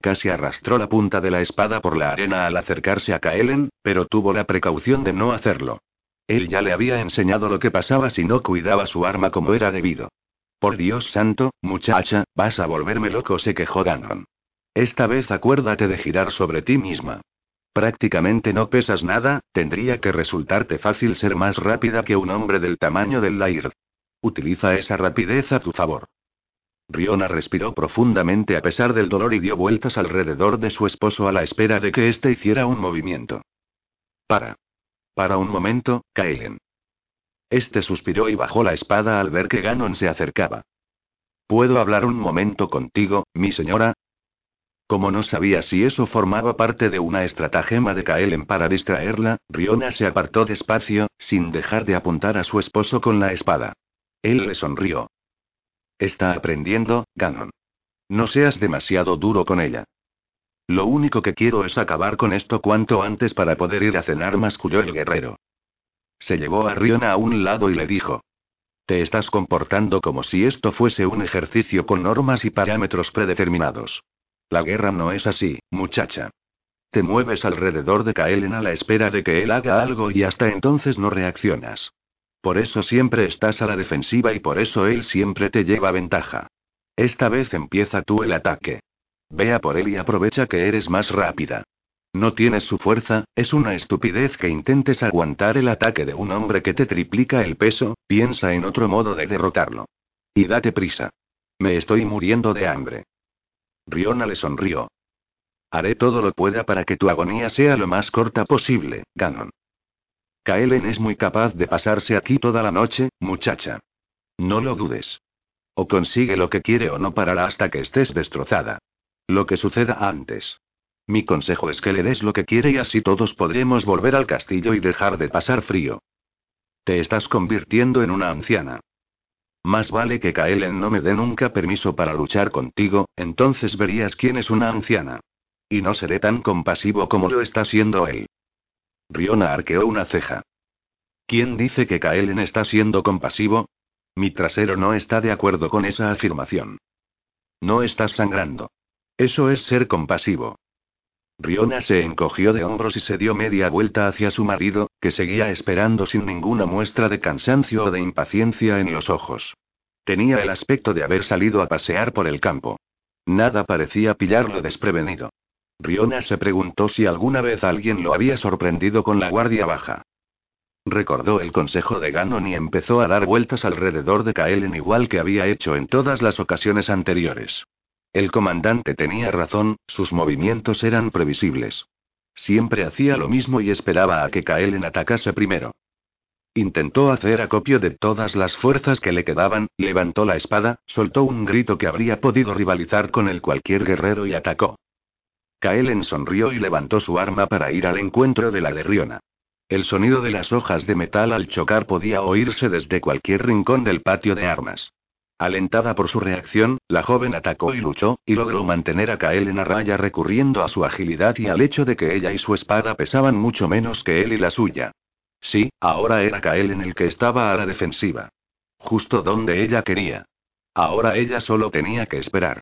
[SPEAKER 1] Casi arrastró la punta de la espada por la arena al acercarse a Kaelen, pero tuvo la precaución de no hacerlo. Él ya le había enseñado lo que pasaba si no cuidaba su arma como era debido. Por Dios santo, muchacha, vas a volverme loco, se quejó Ganon. Esta vez acuérdate de girar sobre ti misma. Prácticamente no pesas nada, tendría que resultarte fácil ser más rápida que un hombre del tamaño del Lair. Utiliza esa rapidez a tu favor. Riona respiró profundamente a pesar del dolor y dio vueltas alrededor de su esposo a la espera de que éste hiciera un movimiento. Para. Para un momento, Kaelen. Este suspiró y bajó la espada al ver que Ganon se acercaba. ¿Puedo hablar un momento contigo, mi señora? Como no sabía si eso formaba parte de una estratagema de Kaelen para distraerla, Riona se apartó despacio, sin dejar de apuntar a su esposo con la espada. Él le sonrió. Está aprendiendo, Ganon. No seas demasiado duro con ella. Lo único que quiero es acabar con esto cuanto antes para poder ir a cenar, masculló el guerrero. Se llevó a Riona a un lado y le dijo. Te estás comportando como si esto fuese un ejercicio con normas y parámetros predeterminados. La guerra no es así, muchacha. Te mueves alrededor de Kaelen a la espera de que él haga algo y hasta entonces no reaccionas. Por eso siempre estás a la defensiva y por eso él siempre te lleva ventaja. Esta vez empieza tú el ataque. Vea por él y aprovecha que eres más rápida. No tienes su fuerza, es una estupidez que intentes aguantar el ataque de un hombre que te triplica el peso, piensa en otro modo de derrotarlo. Y date prisa. Me estoy muriendo de hambre. Riona le sonrió. Haré todo lo pueda para que tu agonía sea lo más corta posible, Ganon. Kaelen es muy capaz de pasarse aquí toda la noche, muchacha. No lo dudes. O consigue lo que quiere o no parará hasta que estés destrozada. Lo que suceda antes. Mi consejo es que le des lo que quiere y así todos podremos volver al castillo y dejar de pasar frío. Te estás convirtiendo en una anciana. Más vale que Kaelen no me dé nunca permiso para luchar contigo, entonces verías quién es una anciana. Y no seré tan compasivo como lo está siendo él. Riona arqueó una ceja. ¿Quién dice que Kaelen está siendo compasivo? Mi trasero no está de acuerdo con esa afirmación. No estás sangrando. Eso es ser compasivo. Riona se encogió de hombros y se dio media vuelta hacia su marido, que seguía esperando sin ninguna muestra de cansancio o de impaciencia en los ojos. Tenía el aspecto de haber salido a pasear por el campo. Nada parecía pillarlo desprevenido. Riona se preguntó si alguna vez alguien lo había sorprendido con la guardia baja. Recordó el consejo de Ganon y empezó a dar vueltas alrededor de Kaelen igual que había hecho en todas las ocasiones anteriores. El comandante tenía razón, sus movimientos eran previsibles. Siempre hacía lo mismo y esperaba a que Kaelen atacase primero. Intentó hacer acopio de todas las fuerzas que le quedaban, levantó la espada, soltó un grito que habría podido rivalizar con el cualquier guerrero y atacó. Kaelen sonrió y levantó su arma para ir al encuentro de la de Riona. El sonido de las hojas de metal al chocar podía oírse desde cualquier rincón del patio de armas. Alentada por su reacción, la joven atacó y luchó, y logró mantener a Kael a raya recurriendo a su agilidad y al hecho de que ella y su espada pesaban mucho menos que él y la suya. Sí, ahora era Kael en el que estaba a la defensiva. Justo donde ella quería. Ahora ella solo tenía que esperar.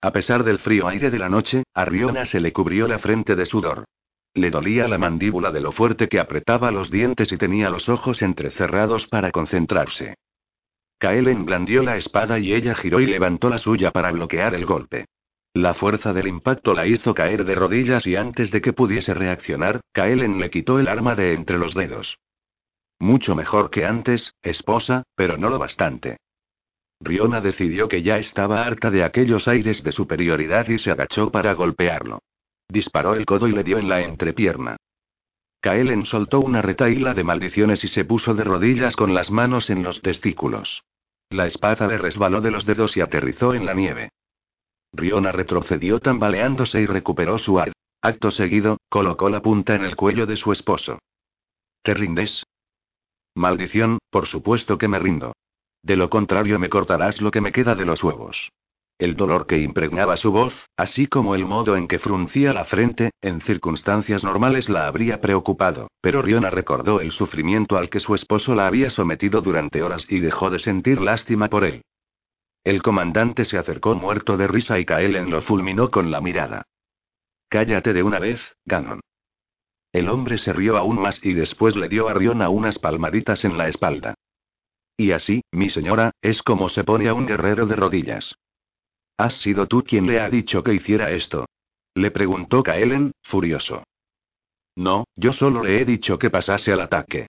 [SPEAKER 1] A pesar del frío aire de la noche, a se le cubrió la frente de sudor. Le dolía la mandíbula de lo fuerte que apretaba los dientes y tenía los ojos entrecerrados para concentrarse. Kaelen blandió la espada y ella giró y levantó la suya para bloquear el golpe. La fuerza del impacto la hizo caer de rodillas y antes de que pudiese reaccionar, Kaelen le quitó el arma de entre los dedos. Mucho mejor que antes, esposa, pero no lo bastante. Riona decidió que ya estaba harta de aquellos aires de superioridad y se agachó para golpearlo. Disparó el codo y le dio en la entrepierna. Kaelen soltó una retaíla de maldiciones y se puso de rodillas con las manos en los testículos. La espada le resbaló de los dedos y aterrizó en la nieve. Riona retrocedió tambaleándose y recuperó su ar. Acto seguido, colocó la punta en el cuello de su esposo. ¿Te rindes? Maldición, por supuesto que me rindo. De lo contrario me cortarás lo que me queda de los huevos. El dolor que impregnaba su voz, así como el modo en que fruncía la frente, en circunstancias normales la habría preocupado, pero Riona recordó el sufrimiento al que su esposo la había sometido durante horas y dejó de sentir lástima por él. El comandante se acercó muerto de risa y Kaelen lo fulminó con la mirada. Cállate de una vez, Ganon. El hombre se rió aún más y después le dio a Riona unas palmaditas en la espalda. Y así, mi señora, es como se pone a un guerrero de rodillas. ¿Has sido tú quien le ha dicho que hiciera esto? Le preguntó Kaelen, furioso. No, yo solo le he dicho que pasase al ataque.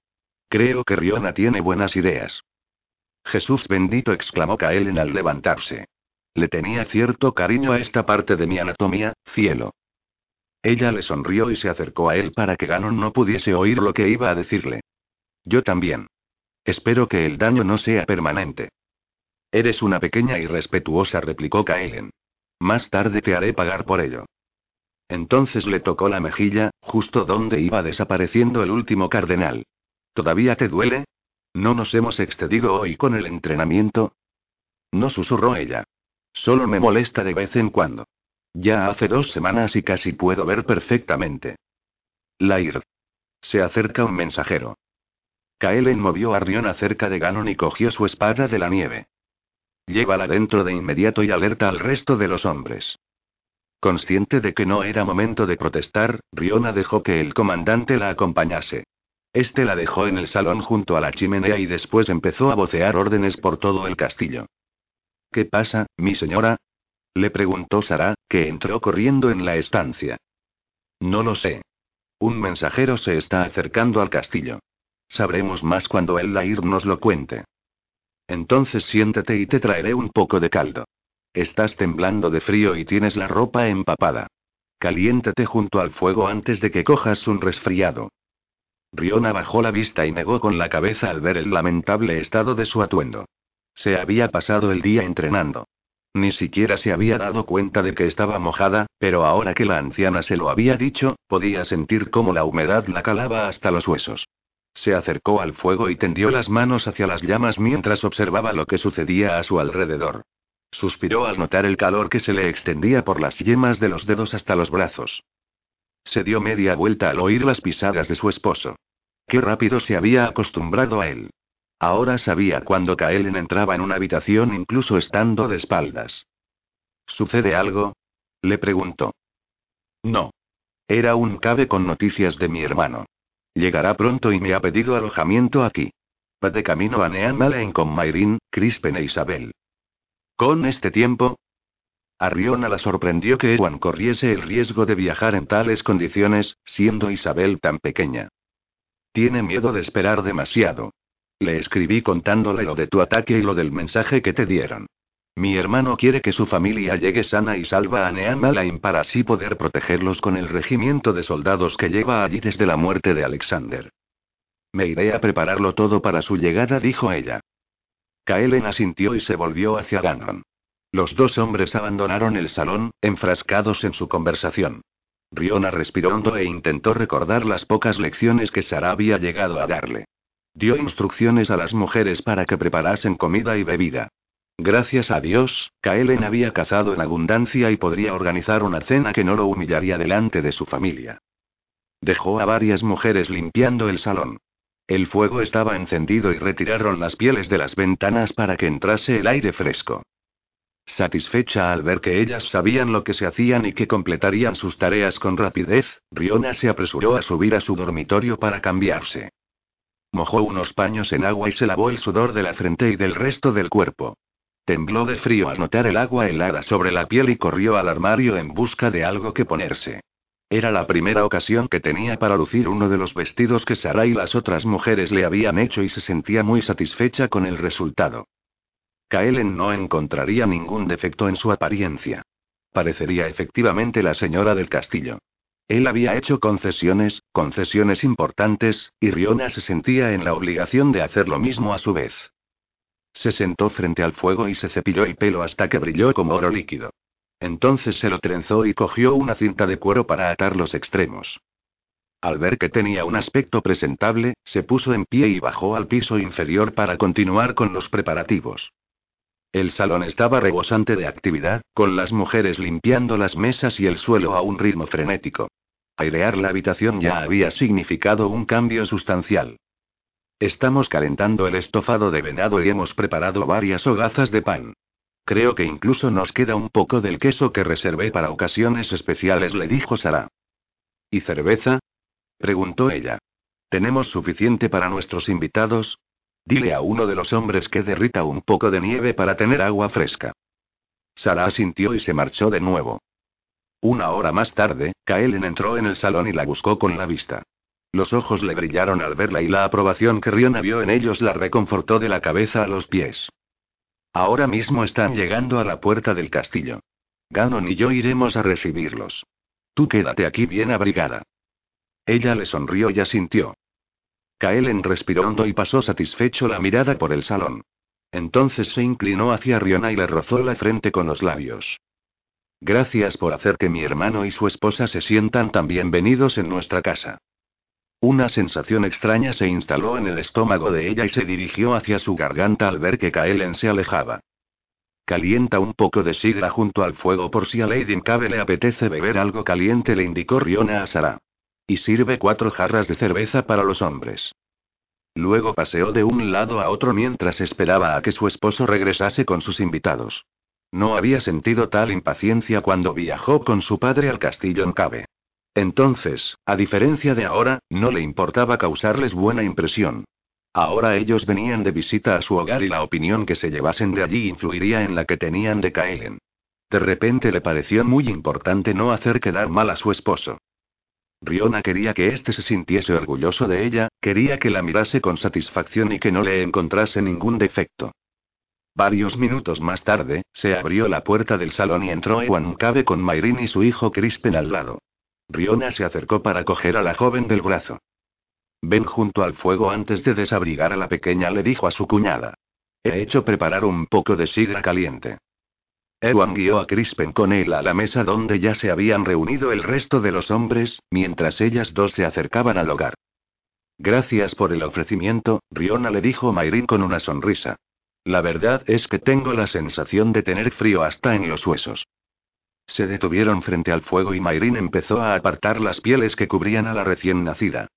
[SPEAKER 1] Creo que Riona tiene buenas ideas. Jesús bendito, exclamó Kaelen al levantarse. Le tenía cierto cariño a esta parte de mi anatomía, cielo. Ella le sonrió y se acercó a él para que Ganon no pudiese oír lo que iba a decirle. Yo también. Espero que el daño no sea permanente. Eres una pequeña y respetuosa, replicó Kaelen. Más tarde te haré pagar por ello. Entonces le tocó la mejilla, justo donde iba desapareciendo el último cardenal. ¿Todavía te duele? ¿No nos hemos excedido hoy con el entrenamiento? No susurró ella. Solo me molesta de vez en cuando. Ya hace dos semanas y casi puedo ver perfectamente. Lair. Se acerca un mensajero. Kaelen movió a Riona cerca de Ganon y cogió su espada de la nieve. Llévala dentro de inmediato y alerta al resto de los hombres. Consciente de que no era momento de protestar, Riona dejó que el comandante la acompañase. Este la dejó en el salón junto a la chimenea y después empezó a vocear órdenes por todo el castillo. ¿Qué pasa, mi señora? Le preguntó Sara, que entró corriendo en la estancia. No lo sé. Un mensajero se está acercando al castillo. Sabremos más cuando el Lair nos lo cuente. Entonces siéntate y te traeré un poco de caldo. Estás temblando de frío y tienes la ropa empapada. Caliéntate junto al fuego antes de que cojas un resfriado. Riona bajó la vista y negó con la cabeza al ver el lamentable estado de su atuendo. Se había pasado el día entrenando. Ni siquiera se había dado cuenta de que estaba mojada, pero ahora que la anciana se lo había dicho, podía sentir cómo la humedad la calaba hasta los huesos. Se acercó al fuego y tendió las manos hacia las llamas mientras observaba lo que sucedía a su alrededor. Suspiró al notar el calor que se le extendía por las yemas de los dedos hasta los brazos. Se dio media vuelta al oír las pisadas de su esposo. Qué rápido se había acostumbrado a él. Ahora sabía cuando Kaelen entraba en una habitación incluso estando de espaldas. ¿Sucede algo? Le preguntó. No. Era un cabe con noticias de mi hermano. Llegará pronto y me ha pedido alojamiento aquí. Va de camino a Neanmalen con Mayrin, Crispen e Isabel. ¿Con este tiempo? A la sorprendió que Juan corriese el riesgo de viajar en tales condiciones, siendo Isabel tan pequeña. Tiene miedo de esperar demasiado. Le escribí contándole lo de tu ataque y lo del mensaje que te dieron. Mi hermano quiere que su familia llegue sana y salva a Neanmalain para así poder protegerlos con el regimiento de soldados que lleva allí desde la muerte de Alexander. Me iré a prepararlo todo para su llegada, dijo ella. Kaelen asintió y se volvió hacia Ganon. Los dos hombres abandonaron el salón, enfrascados en su conversación. Riona respiró hondo e intentó recordar las pocas lecciones que Sara había llegado a darle. Dio instrucciones a las mujeres para que preparasen comida y bebida. Gracias a Dios, Kaelen había cazado en abundancia y podría organizar una cena que no lo humillaría delante de su familia. Dejó a varias mujeres limpiando el salón. El fuego estaba encendido y retiraron las pieles de las ventanas para que entrase el aire fresco. Satisfecha al ver que ellas sabían lo que se hacían y que completarían sus tareas con rapidez, Riona se apresuró a subir a su dormitorio para cambiarse. Mojó unos paños en agua y se lavó el sudor de la frente y del resto del cuerpo. Tembló de frío al notar el agua helada sobre la piel y corrió al armario en busca de algo que ponerse. Era la primera ocasión que tenía para lucir uno de los vestidos que Sara y las otras mujeres le habían hecho y se sentía muy satisfecha con el resultado. Kaelen no encontraría ningún defecto en su apariencia. Parecería efectivamente la señora del castillo. Él había hecho concesiones, concesiones importantes, y Riona se sentía en la obligación de hacer lo mismo a su vez. Se sentó frente al fuego y se cepilló el pelo hasta que brilló como oro líquido. Entonces se lo trenzó y cogió una cinta de cuero para atar los extremos. Al ver que tenía un aspecto presentable, se puso en pie y bajó al piso inferior para continuar con los preparativos. El salón estaba rebosante de actividad, con las mujeres limpiando las mesas y el suelo a un ritmo frenético. Airear la habitación ya había significado un cambio sustancial. Estamos calentando el estofado de venado y hemos preparado varias hogazas de pan. Creo que incluso nos queda un poco del queso que reservé para ocasiones especiales, le dijo Sara. ¿Y cerveza? preguntó ella. ¿Tenemos suficiente para nuestros invitados? Dile a uno de los hombres que derrita un poco de nieve para tener agua fresca. Sara asintió y se marchó de nuevo. Una hora más tarde, Kaelen entró en el salón y la buscó con la vista. Los ojos le brillaron al verla y la aprobación que Riona vio en ellos la reconfortó de la cabeza a los pies. Ahora mismo están llegando a la puerta del castillo. Ganon y yo iremos a recibirlos. Tú quédate aquí bien abrigada. Ella le sonrió y asintió. Kaelen respiró hondo y pasó satisfecho la mirada por el salón. Entonces se inclinó hacia Riona y le rozó la frente con los labios. Gracias por hacer que mi hermano y su esposa se sientan tan bienvenidos en nuestra casa. Una sensación extraña se instaló en el estómago de ella y se dirigió hacia su garganta al ver que Kaelen se alejaba. Calienta un poco de sidra junto al fuego por si a Lady Cabe le apetece beber algo caliente, le indicó Riona a Sara. Y sirve cuatro jarras de cerveza para los hombres. Luego paseó de un lado a otro mientras esperaba a que su esposo regresase con sus invitados. No había sentido tal impaciencia cuando viajó con su padre al castillo en Cabe. Entonces, a diferencia de ahora, no le importaba causarles buena impresión. Ahora ellos venían de visita a su hogar y la opinión que se llevasen de allí influiría en la que tenían de Kaelen. De repente le pareció muy importante no hacer quedar mal a su esposo. Riona quería que éste se sintiese orgulloso de ella, quería que la mirase con satisfacción y que no le encontrase ningún defecto. Varios minutos más tarde, se abrió la puerta del salón y entró Ewan Cabe con Mayrin y su hijo Crispen al lado. Riona se acercó para coger a la joven del brazo. Ven junto al fuego antes de desabrigar a la pequeña, le dijo a su cuñada. He hecho preparar un poco de sidra caliente. Ewan guió a Crispen con él a la mesa donde ya se habían reunido el resto de los hombres, mientras ellas dos se acercaban al hogar. Gracias por el ofrecimiento, Riona le dijo Mayrin con una sonrisa. La verdad es que tengo la sensación de tener frío hasta en los huesos. Se detuvieron frente al fuego y Mayrin empezó a apartar las pieles que cubrían a la recién nacida.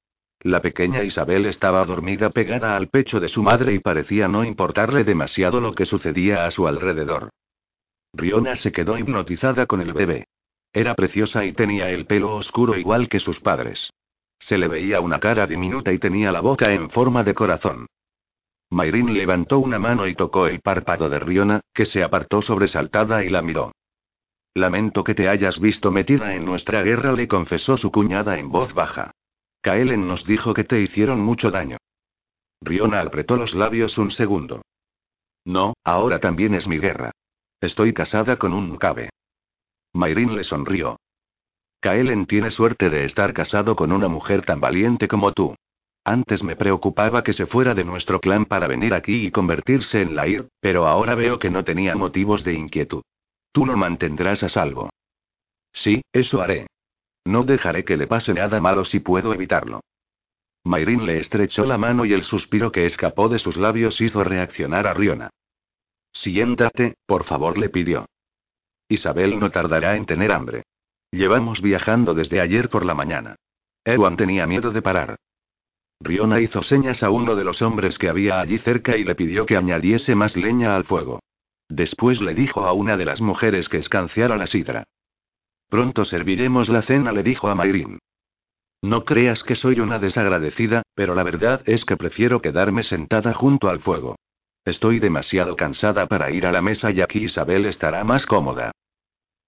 [SPEAKER 1] La pequeña Isabel estaba dormida pegada al pecho de su madre y parecía no importarle demasiado lo que sucedía a su alrededor. Riona se quedó hipnotizada con el bebé. Era preciosa y tenía el pelo oscuro igual que sus padres. Se le veía una cara diminuta y tenía la boca en forma de corazón. Mayrin levantó una mano y tocó el párpado de Riona, que se apartó sobresaltada y la miró. Lamento que te hayas visto metida en nuestra guerra, le confesó su cuñada en voz baja. Kaelen nos dijo que te hicieron mucho daño. Riona apretó los labios un segundo. No, ahora también es mi guerra. Estoy casada con un cabe. Mayrin le sonrió. Kaelen tiene suerte de estar casado con una mujer tan valiente como tú. Antes me preocupaba que se fuera de nuestro clan para venir aquí y convertirse en Lair, pero ahora veo que no tenía motivos de inquietud. Tú lo mantendrás a salvo. Sí, eso haré. No dejaré que le pase nada malo si puedo evitarlo. Mayrin le estrechó la mano y el suspiro que escapó de sus labios hizo reaccionar a Riona. Siéntate, por favor, le pidió. Isabel no tardará en tener hambre. Llevamos viajando desde ayer por la mañana. Ewan tenía miedo de parar. Riona hizo señas a uno de los hombres que había allí cerca y le pidió que añadiese más leña al fuego. Después le dijo a una de las mujeres que escanciara la sidra. Pronto serviremos la cena, le dijo a Mayrin. No creas que soy una desagradecida, pero la verdad es que prefiero quedarme sentada junto al fuego. Estoy demasiado cansada para ir a la mesa y aquí Isabel estará más cómoda.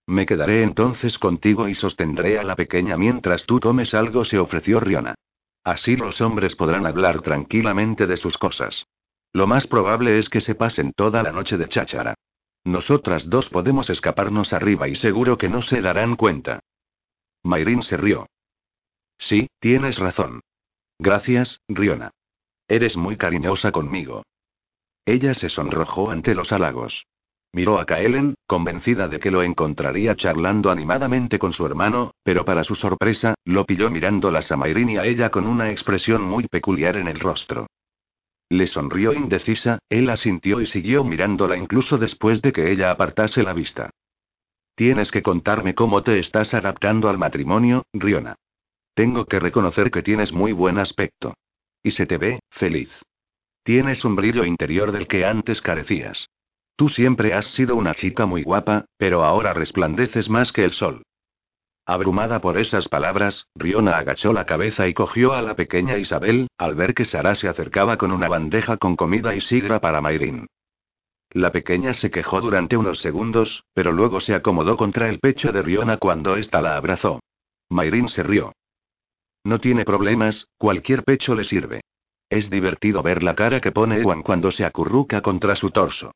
[SPEAKER 1] Me quedaré entonces contigo y sostendré a la pequeña mientras tú comes algo, se ofreció Riona. Así los hombres podrán hablar tranquilamente de sus cosas. Lo más probable es que se pasen toda la noche de cháchara. Nosotras dos podemos escaparnos arriba y seguro que no se darán cuenta. Mayrin se rió. Sí, tienes razón. Gracias, Riona. Eres muy cariñosa conmigo. Ella se sonrojó ante los halagos. Miró a Kaelen, convencida de que lo encontraría charlando animadamente con su hermano, pero para su sorpresa, lo pilló mirándolas a Mayrin y a ella con una expresión muy peculiar en el rostro. Le sonrió indecisa, él asintió y siguió mirándola incluso después de que ella apartase la vista. Tienes que contarme cómo te estás adaptando al matrimonio, Riona. Tengo que reconocer que tienes muy buen aspecto. Y se te ve, feliz. Tienes un brillo interior del que antes carecías. Tú siempre has sido una chica muy guapa, pero ahora resplandeces más que el sol. Abrumada por esas palabras, Riona agachó la cabeza y cogió a la pequeña Isabel, al ver que Sara se acercaba con una bandeja con comida y sidra para Mayrin. La pequeña se quejó durante unos segundos, pero luego se acomodó contra el pecho de Riona cuando ésta la abrazó. Mayrin se rió. No tiene problemas, cualquier pecho le sirve. Es divertido ver la cara que pone Ewan cuando se acurruca contra su torso.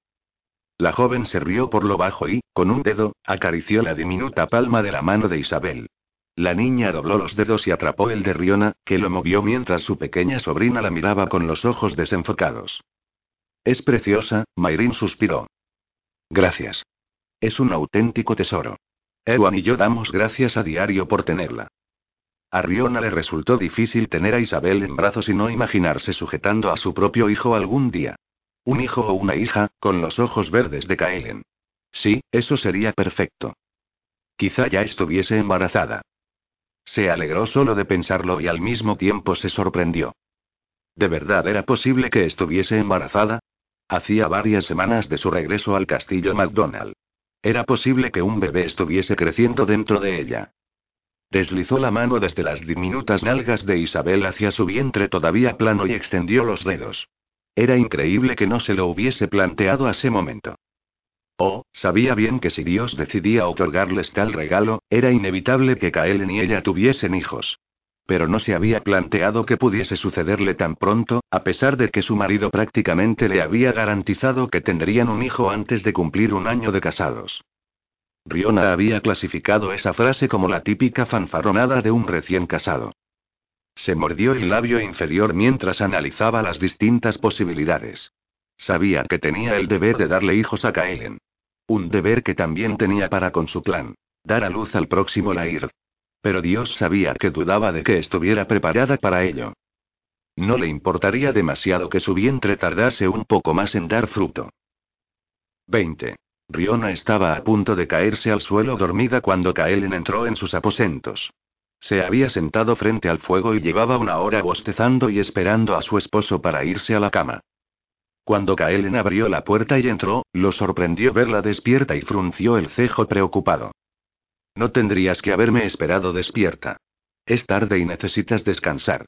[SPEAKER 1] La joven se rió por lo bajo y, con un dedo, acarició la diminuta palma de la mano de Isabel. La niña dobló los dedos y atrapó el de Riona, que lo movió mientras su pequeña sobrina la miraba con los ojos desenfocados. Es preciosa, Mayrin suspiró. Gracias. Es un auténtico tesoro. Ewan y yo damos gracias a diario por tenerla. A Riona le resultó difícil tener a Isabel en brazos y no imaginarse sujetando a su propio hijo algún día. Un hijo o una hija, con los ojos verdes de Kaelen. Sí, eso sería perfecto. Quizá ya estuviese embarazada. Se alegró solo de pensarlo y al mismo tiempo se sorprendió. ¿De verdad era posible que estuviese embarazada? Hacía varias semanas de su regreso al castillo McDonald. Era posible que un bebé estuviese creciendo dentro de ella. Deslizó la mano desde las diminutas nalgas de Isabel hacia su vientre todavía plano y extendió los dedos. Era increíble que no se lo hubiese planteado a ese momento. Oh, sabía bien que si Dios decidía otorgarles tal regalo, era inevitable que Kaelen y ella tuviesen hijos pero no se había planteado que pudiese sucederle tan pronto, a pesar de que su marido prácticamente le había garantizado que tendrían un hijo antes de cumplir un año de casados. Riona había clasificado esa frase como la típica fanfarronada de un recién casado. Se mordió el labio inferior mientras analizaba las distintas posibilidades. Sabía que tenía el deber de darle hijos a Kaelen. Un deber que también tenía para con su plan. Dar a luz al próximo Lair. Pero Dios sabía que dudaba de que estuviera preparada para ello. No le importaría demasiado que su vientre tardase un poco más en dar fruto. 20. Riona estaba a punto de caerse al suelo dormida cuando Kaelen entró en sus aposentos. Se había sentado frente al fuego y llevaba una hora bostezando y esperando a su esposo para irse a la cama. Cuando Kaelen abrió la puerta y entró, lo sorprendió verla despierta y frunció el cejo preocupado. No tendrías que haberme esperado despierta. Es tarde y necesitas descansar.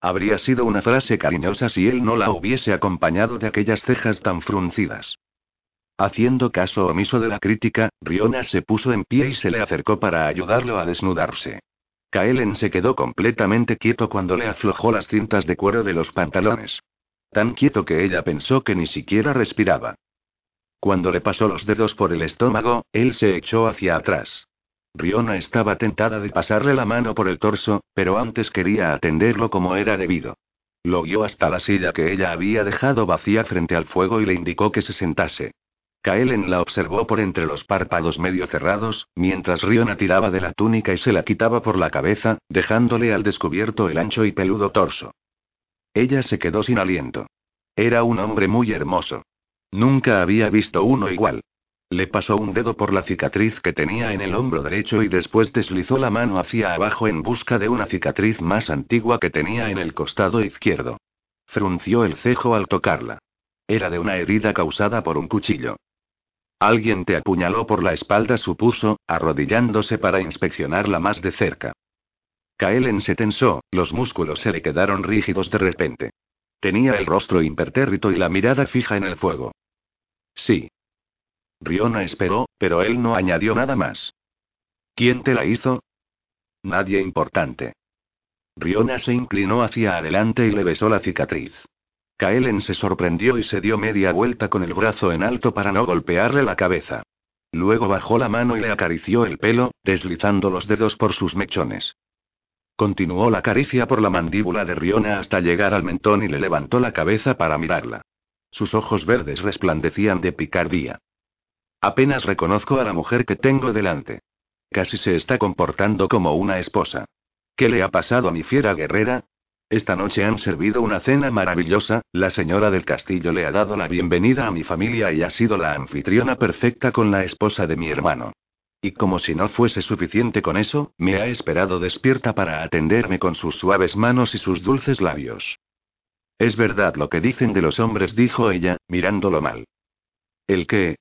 [SPEAKER 1] Habría sido una frase cariñosa si él no la hubiese acompañado de aquellas cejas tan fruncidas. Haciendo caso omiso de la crítica, Riona se puso en pie y se le acercó para ayudarlo a desnudarse. Kaelen se quedó completamente quieto cuando le aflojó las cintas de cuero de los pantalones. Tan quieto que ella pensó que ni siquiera respiraba. Cuando le pasó los dedos por el estómago, él se echó hacia atrás. Riona estaba tentada de pasarle la mano por el torso, pero antes quería atenderlo como era debido. Lo guió hasta la silla que ella había dejado vacía frente al fuego y le indicó que se sentase. Kaelen la observó por entre los párpados medio cerrados, mientras Riona tiraba de la túnica y se la quitaba por la cabeza, dejándole al descubierto el ancho y peludo torso. Ella se quedó sin aliento. Era un hombre muy hermoso. Nunca había visto uno igual. Le pasó un dedo por la cicatriz que tenía en el hombro derecho y después deslizó la mano hacia abajo en busca de una cicatriz más antigua que tenía en el costado izquierdo. Frunció el cejo al tocarla. Era de una herida causada por un cuchillo. Alguien te apuñaló por la espalda, supuso, arrodillándose para inspeccionarla más de cerca. Kaelen se tensó, los músculos se le quedaron rígidos de repente. Tenía el rostro impertérrito y la mirada fija en el fuego. Sí, Riona esperó, pero él no añadió nada más. ¿Quién te la hizo? Nadie importante. Riona se inclinó hacia adelante y le besó la cicatriz. Kaelen se sorprendió y se dio media vuelta con el brazo en alto para no golpearle la cabeza. Luego bajó la mano y le acarició el pelo, deslizando los dedos por sus mechones. Continuó la caricia por la mandíbula de Riona hasta llegar al mentón y le levantó la cabeza para mirarla. Sus ojos verdes resplandecían de picardía. Apenas reconozco a la mujer que tengo delante. Casi se está comportando como una esposa. ¿Qué le ha pasado a mi fiera guerrera? Esta noche han servido una cena maravillosa, la señora del castillo le ha dado la bienvenida a mi familia y ha sido la anfitriona perfecta con la esposa de mi hermano. Y como si no fuese suficiente con eso, me ha esperado despierta para atenderme con sus suaves manos y sus dulces labios. Es verdad lo que dicen de los hombres, dijo ella, mirándolo mal. ¿El qué?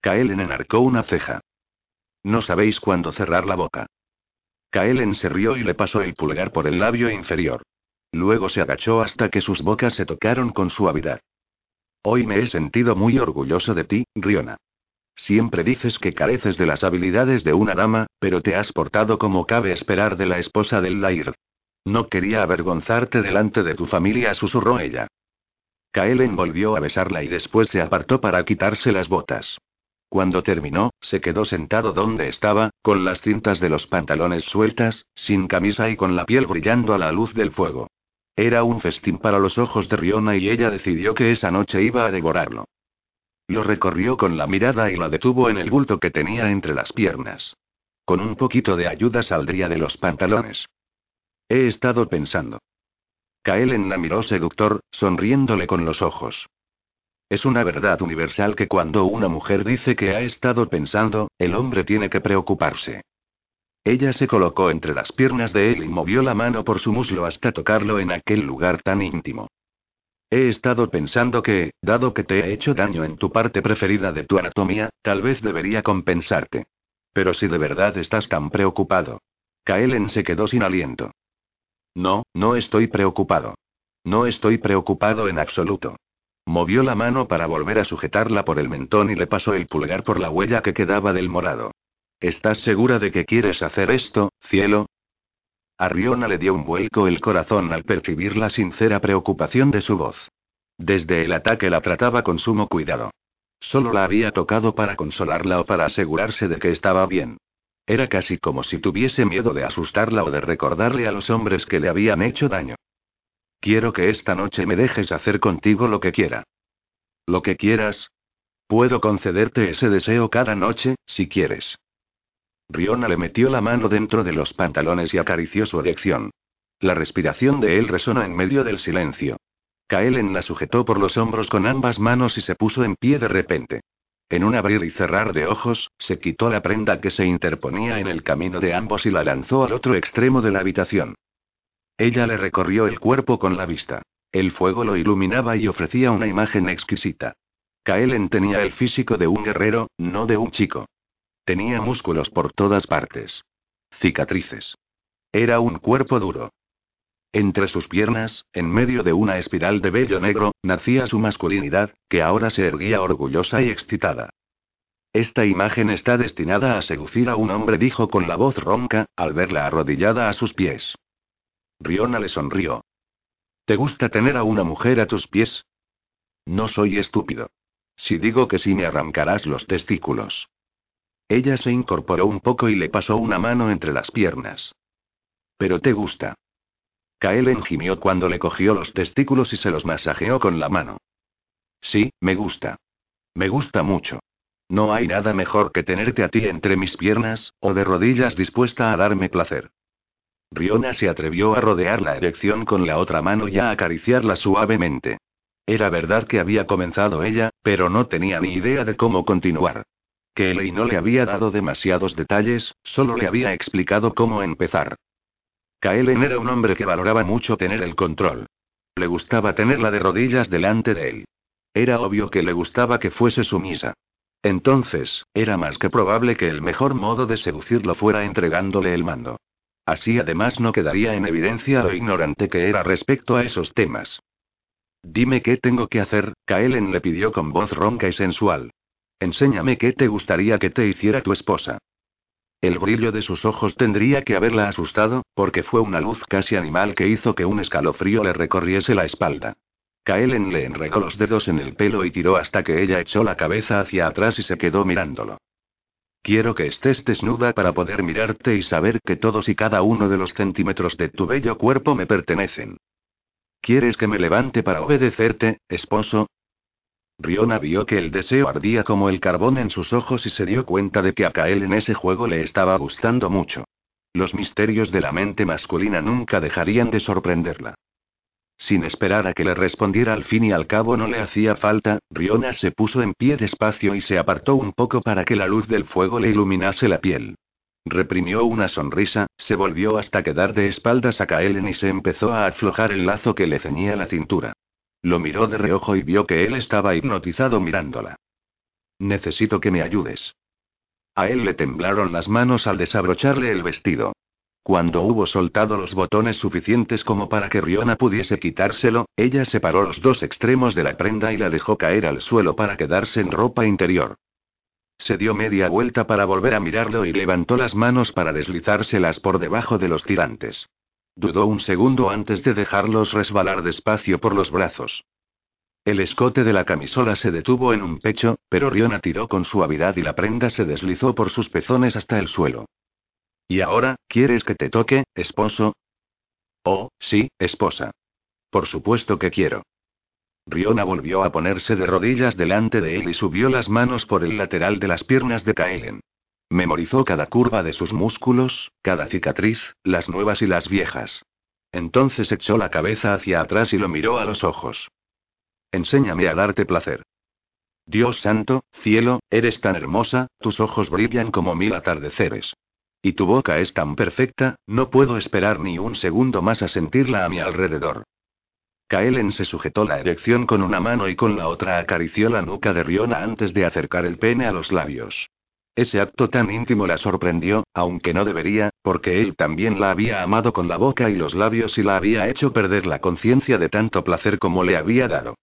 [SPEAKER 1] Kaelen enarcó una ceja. No sabéis cuándo cerrar la boca. Kaelen se rió y le pasó el pulgar por el labio inferior. Luego se agachó hasta que sus bocas se tocaron con suavidad. Hoy me he sentido muy orgulloso de ti, Riona. Siempre dices que careces de las habilidades de una dama, pero te has portado como cabe esperar de la esposa del Laird. No quería avergonzarte delante de tu familia, susurró ella. Kaelen volvió a besarla y después se apartó para quitarse las botas. Cuando terminó, se quedó sentado donde estaba, con las cintas de los pantalones sueltas, sin camisa y con la piel brillando a la luz del fuego. Era un festín para los ojos de Riona y ella decidió que esa noche iba a devorarlo. Lo recorrió con la mirada y la detuvo en el bulto que tenía entre las piernas. Con un poquito de ayuda saldría de los pantalones. He estado pensando. Kaelen la miró seductor, sonriéndole con los ojos. Es una verdad universal que cuando una mujer dice que ha estado pensando, el hombre tiene que preocuparse. Ella se colocó entre las piernas de él y movió la mano por su muslo hasta tocarlo en aquel lugar tan íntimo. He estado pensando que, dado que te he hecho daño en tu parte preferida de tu anatomía, tal vez debería compensarte. Pero si de verdad estás tan preocupado. Kaelen se quedó sin aliento. No, no estoy preocupado. No estoy preocupado en absoluto. Movió la mano para volver a sujetarla por el mentón y le pasó el pulgar por la huella que quedaba del morado. ¿Estás segura de que quieres hacer esto, cielo? A Riona le dio un vuelco el corazón al percibir la sincera preocupación de su voz. Desde el ataque la trataba con sumo cuidado. Solo la había tocado para consolarla o para asegurarse de que estaba bien. Era casi como si tuviese miedo de asustarla o de recordarle a los hombres que le habían hecho daño. Quiero que esta noche me dejes hacer contigo lo que quiera. Lo que quieras. Puedo concederte ese deseo cada noche, si quieres. Riona le metió la mano dentro de los pantalones y acarició su erección. La respiración de él resonó en medio del silencio. Kaelen la sujetó por los hombros con ambas manos y se puso en pie de repente. En un abrir y cerrar de ojos, se quitó la prenda que se interponía en el camino de ambos y la lanzó al otro extremo de la habitación. Ella le recorrió el cuerpo con la vista. El fuego lo iluminaba y ofrecía una imagen exquisita. Kaelen tenía el físico de un guerrero, no de un chico. Tenía músculos por todas partes. Cicatrices. Era un cuerpo duro. Entre sus piernas, en medio de una espiral de vello negro, nacía su masculinidad, que ahora se erguía orgullosa y excitada. Esta imagen está destinada a seducir a un hombre, dijo con la voz ronca, al verla arrodillada a sus pies. Riona le sonrió. ¿Te gusta tener a una mujer a tus pies? No soy estúpido. Si digo que sí me arrancarás los testículos. Ella se incorporó un poco y le pasó una mano entre las piernas. Pero te gusta. Kaelen gimió cuando le cogió los testículos y se los masajeó con la mano. Sí, me gusta. Me gusta mucho. No hay nada mejor que tenerte a ti entre mis piernas, o de rodillas dispuesta a darme placer. Riona se atrevió a rodear la erección con la otra mano y a acariciarla suavemente. Era verdad que había comenzado ella, pero no tenía ni idea de cómo continuar. Que no le había dado demasiados detalles, solo le había explicado cómo empezar. Kaelen era un hombre que valoraba mucho tener el control. Le gustaba tenerla de rodillas delante de él. Era obvio que le gustaba que fuese sumisa. Entonces, era más que probable que el mejor modo de seducirlo fuera entregándole el mando. Así además no quedaría en evidencia lo ignorante que era respecto a esos temas. Dime qué tengo que hacer, Kaelen le pidió con voz ronca y sensual. Enséñame qué te gustaría que te hiciera tu esposa. El brillo de sus ojos tendría que haberla asustado, porque fue una luz casi animal que hizo que un escalofrío le recorriese la espalda. Kaelen le enregó los dedos en el pelo y tiró hasta que ella echó la cabeza hacia atrás y se quedó mirándolo. Quiero que estés desnuda para poder mirarte y saber que todos y cada uno de los centímetros de tu bello cuerpo me pertenecen. ¿Quieres que me levante para obedecerte, esposo? Riona vio que el deseo ardía como el carbón en sus ojos y se dio cuenta de que a Kael en ese juego le estaba gustando mucho. Los misterios de la mente masculina nunca dejarían de sorprenderla. Sin esperar a que le respondiera al fin y al cabo no le hacía falta, Riona se puso en pie despacio y se apartó un poco para que la luz del fuego le iluminase la piel. Reprimió una sonrisa, se volvió hasta quedar de espaldas a Kaelen y se empezó a aflojar el lazo que le ceñía la cintura. Lo miró de reojo y vio que él estaba hipnotizado mirándola. Necesito que me ayudes. A él le temblaron las manos al desabrocharle el vestido. Cuando hubo soltado los botones suficientes como para que Riona pudiese quitárselo, ella separó los dos extremos de la prenda y la dejó caer al suelo para quedarse en ropa interior. Se dio media vuelta para volver a mirarlo y levantó las manos para deslizárselas por debajo de los tirantes. Dudó un segundo antes de dejarlos resbalar despacio por los brazos. El escote de la camisola se detuvo en un pecho, pero Riona tiró con suavidad y la prenda se deslizó por sus pezones hasta el suelo. ¿Y ahora, quieres que te toque, esposo? Oh, sí, esposa. Por supuesto que quiero. Riona volvió a ponerse de rodillas delante de él y subió las manos por el lateral de las piernas de Kaelen. Memorizó cada curva de sus músculos, cada cicatriz, las nuevas y las viejas. Entonces echó la cabeza hacia atrás y lo miró a los ojos. Enséñame a darte placer. Dios santo, cielo, eres tan hermosa, tus ojos brillan como mil atardeceres. Y tu boca es tan perfecta, no puedo esperar ni un segundo más a sentirla a mi alrededor. Kaelen se sujetó la erección con una mano y con la otra acarició la nuca de Riona antes de acercar el pene a los labios. Ese acto tan íntimo la sorprendió, aunque no debería, porque él también la había amado con la boca y los labios y la había hecho perder la conciencia de tanto placer como le había dado.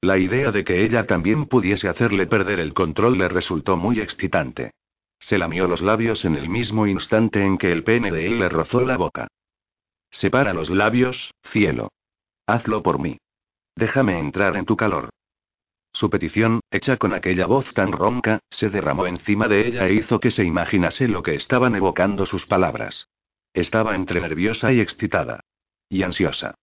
[SPEAKER 1] La idea de que ella también pudiese hacerle perder el control le resultó muy excitante. Se lamió los labios en el mismo instante en que el pene de él le rozó la boca. Separa los labios, cielo. Hazlo por mí. Déjame entrar en tu calor. Su petición, hecha con aquella voz tan ronca, se derramó encima de ella e hizo que se imaginase lo que estaban evocando sus palabras. Estaba entre nerviosa y excitada. Y ansiosa.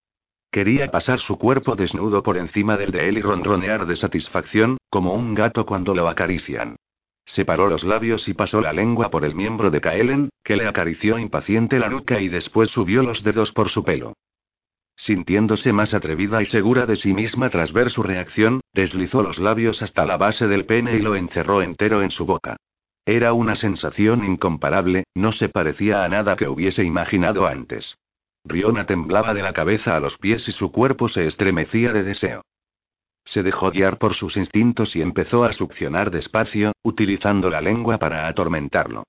[SPEAKER 1] Quería pasar su cuerpo desnudo por encima del de él y ronronear de satisfacción, como un gato cuando lo acarician. Separó los labios y pasó la lengua por el miembro de Kaelen, que le acarició impaciente la nuca y después subió los dedos por su pelo. Sintiéndose más atrevida y segura de sí misma tras ver su reacción, deslizó los labios hasta la base del pene y lo encerró entero en su boca. Era una sensación incomparable, no se parecía a nada que hubiese imaginado antes. Riona temblaba de la cabeza a los pies y su cuerpo se estremecía de deseo. Se dejó guiar por sus instintos y empezó a succionar despacio, utilizando la lengua para atormentarlo.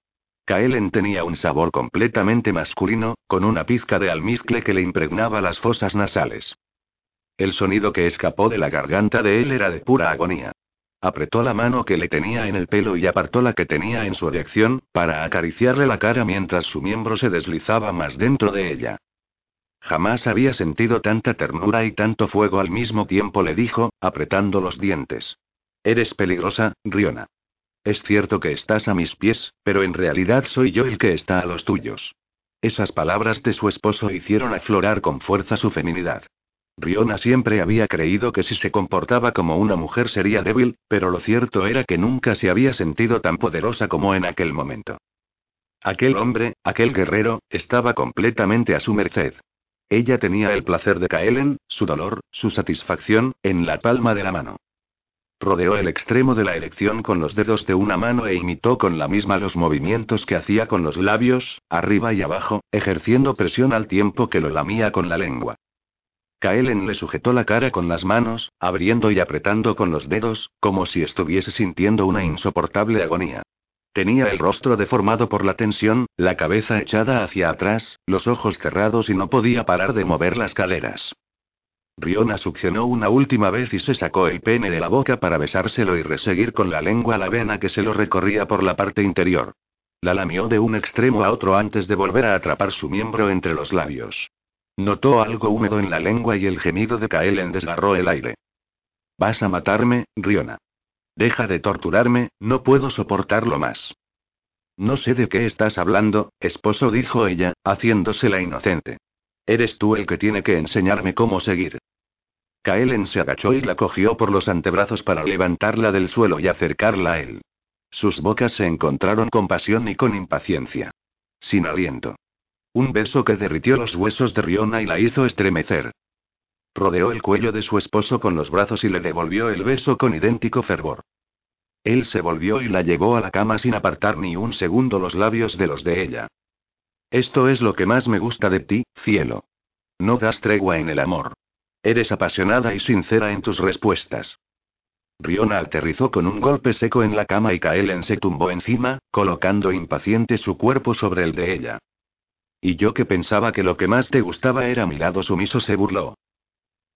[SPEAKER 1] Kaelen tenía un sabor completamente masculino, con una pizca de almizcle que le impregnaba las fosas nasales. El sonido que escapó de la garganta de él era de pura agonía. Apretó la mano que le tenía en el pelo y apartó la que tenía en su erección, para acariciarle la cara mientras su miembro se deslizaba más dentro de ella. Jamás había sentido tanta ternura y tanto fuego al mismo tiempo, le dijo, apretando los dientes. Eres peligrosa, Riona. Es cierto que estás a mis pies, pero en realidad soy yo el que está a los tuyos. Esas palabras de su esposo hicieron aflorar con fuerza su feminidad. Riona siempre había creído que si se comportaba como una mujer sería débil, pero lo cierto era que nunca se había sentido tan poderosa como en aquel momento. Aquel hombre, aquel guerrero, estaba completamente a su merced. Ella tenía el placer de Kaelen, su dolor, su satisfacción, en la palma de la mano. Rodeó el extremo de la erección con los dedos de una mano e imitó con la misma los movimientos que hacía con los labios, arriba y abajo, ejerciendo presión al tiempo que lo lamía con la lengua. Kaelen le sujetó la cara con las manos, abriendo y apretando con los dedos, como si estuviese sintiendo una insoportable agonía. Tenía el rostro deformado por la tensión, la cabeza echada hacia atrás, los ojos cerrados y no podía parar de mover las caderas. Riona succionó una última vez y se sacó el pene de la boca para besárselo y reseguir con la lengua la vena que se lo recorría por la parte interior. La lamió de un extremo a otro antes de volver a atrapar su miembro entre los labios. Notó algo húmedo en la lengua y el gemido de Kaelen desgarró el aire. Vas a matarme, Riona. Deja de torturarme, no puedo soportarlo más. No sé de qué estás hablando, esposo, dijo ella, haciéndose la inocente. Eres tú el que tiene que enseñarme cómo seguir. Kaelen se agachó y la cogió por los antebrazos para levantarla del suelo y acercarla a él. Sus bocas se encontraron con pasión y con impaciencia. Sin aliento. Un beso que derritió los huesos de Riona y la hizo estremecer. Rodeó el cuello de su esposo con los brazos y le devolvió el beso con idéntico fervor. Él se volvió y la llevó a la cama sin apartar ni un segundo los labios de los de ella. Esto es lo que más me gusta de ti, cielo. No das tregua en el amor. Eres apasionada y sincera en tus respuestas. Riona aterrizó con un golpe seco en la cama y Kaelen se tumbó encima, colocando impaciente su cuerpo sobre el de ella. Y yo que pensaba que lo que más te gustaba era mi lado sumiso, se burló.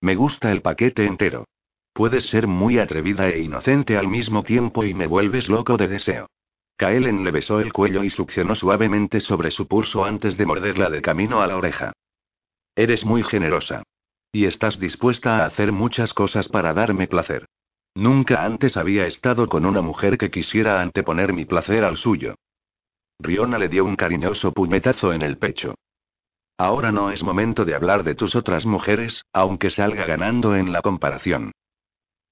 [SPEAKER 1] Me gusta el paquete entero. Puedes ser muy atrevida e inocente al mismo tiempo y me vuelves loco de deseo. Kaelen le besó el cuello y succionó suavemente sobre su pulso antes de morderla de camino a la oreja. Eres muy generosa. Y estás dispuesta a hacer muchas cosas para darme placer. Nunca antes había estado con una mujer que quisiera anteponer mi placer al suyo. Riona le dio un cariñoso puñetazo en el pecho. Ahora no es momento de hablar de tus otras mujeres, aunque salga ganando en la comparación.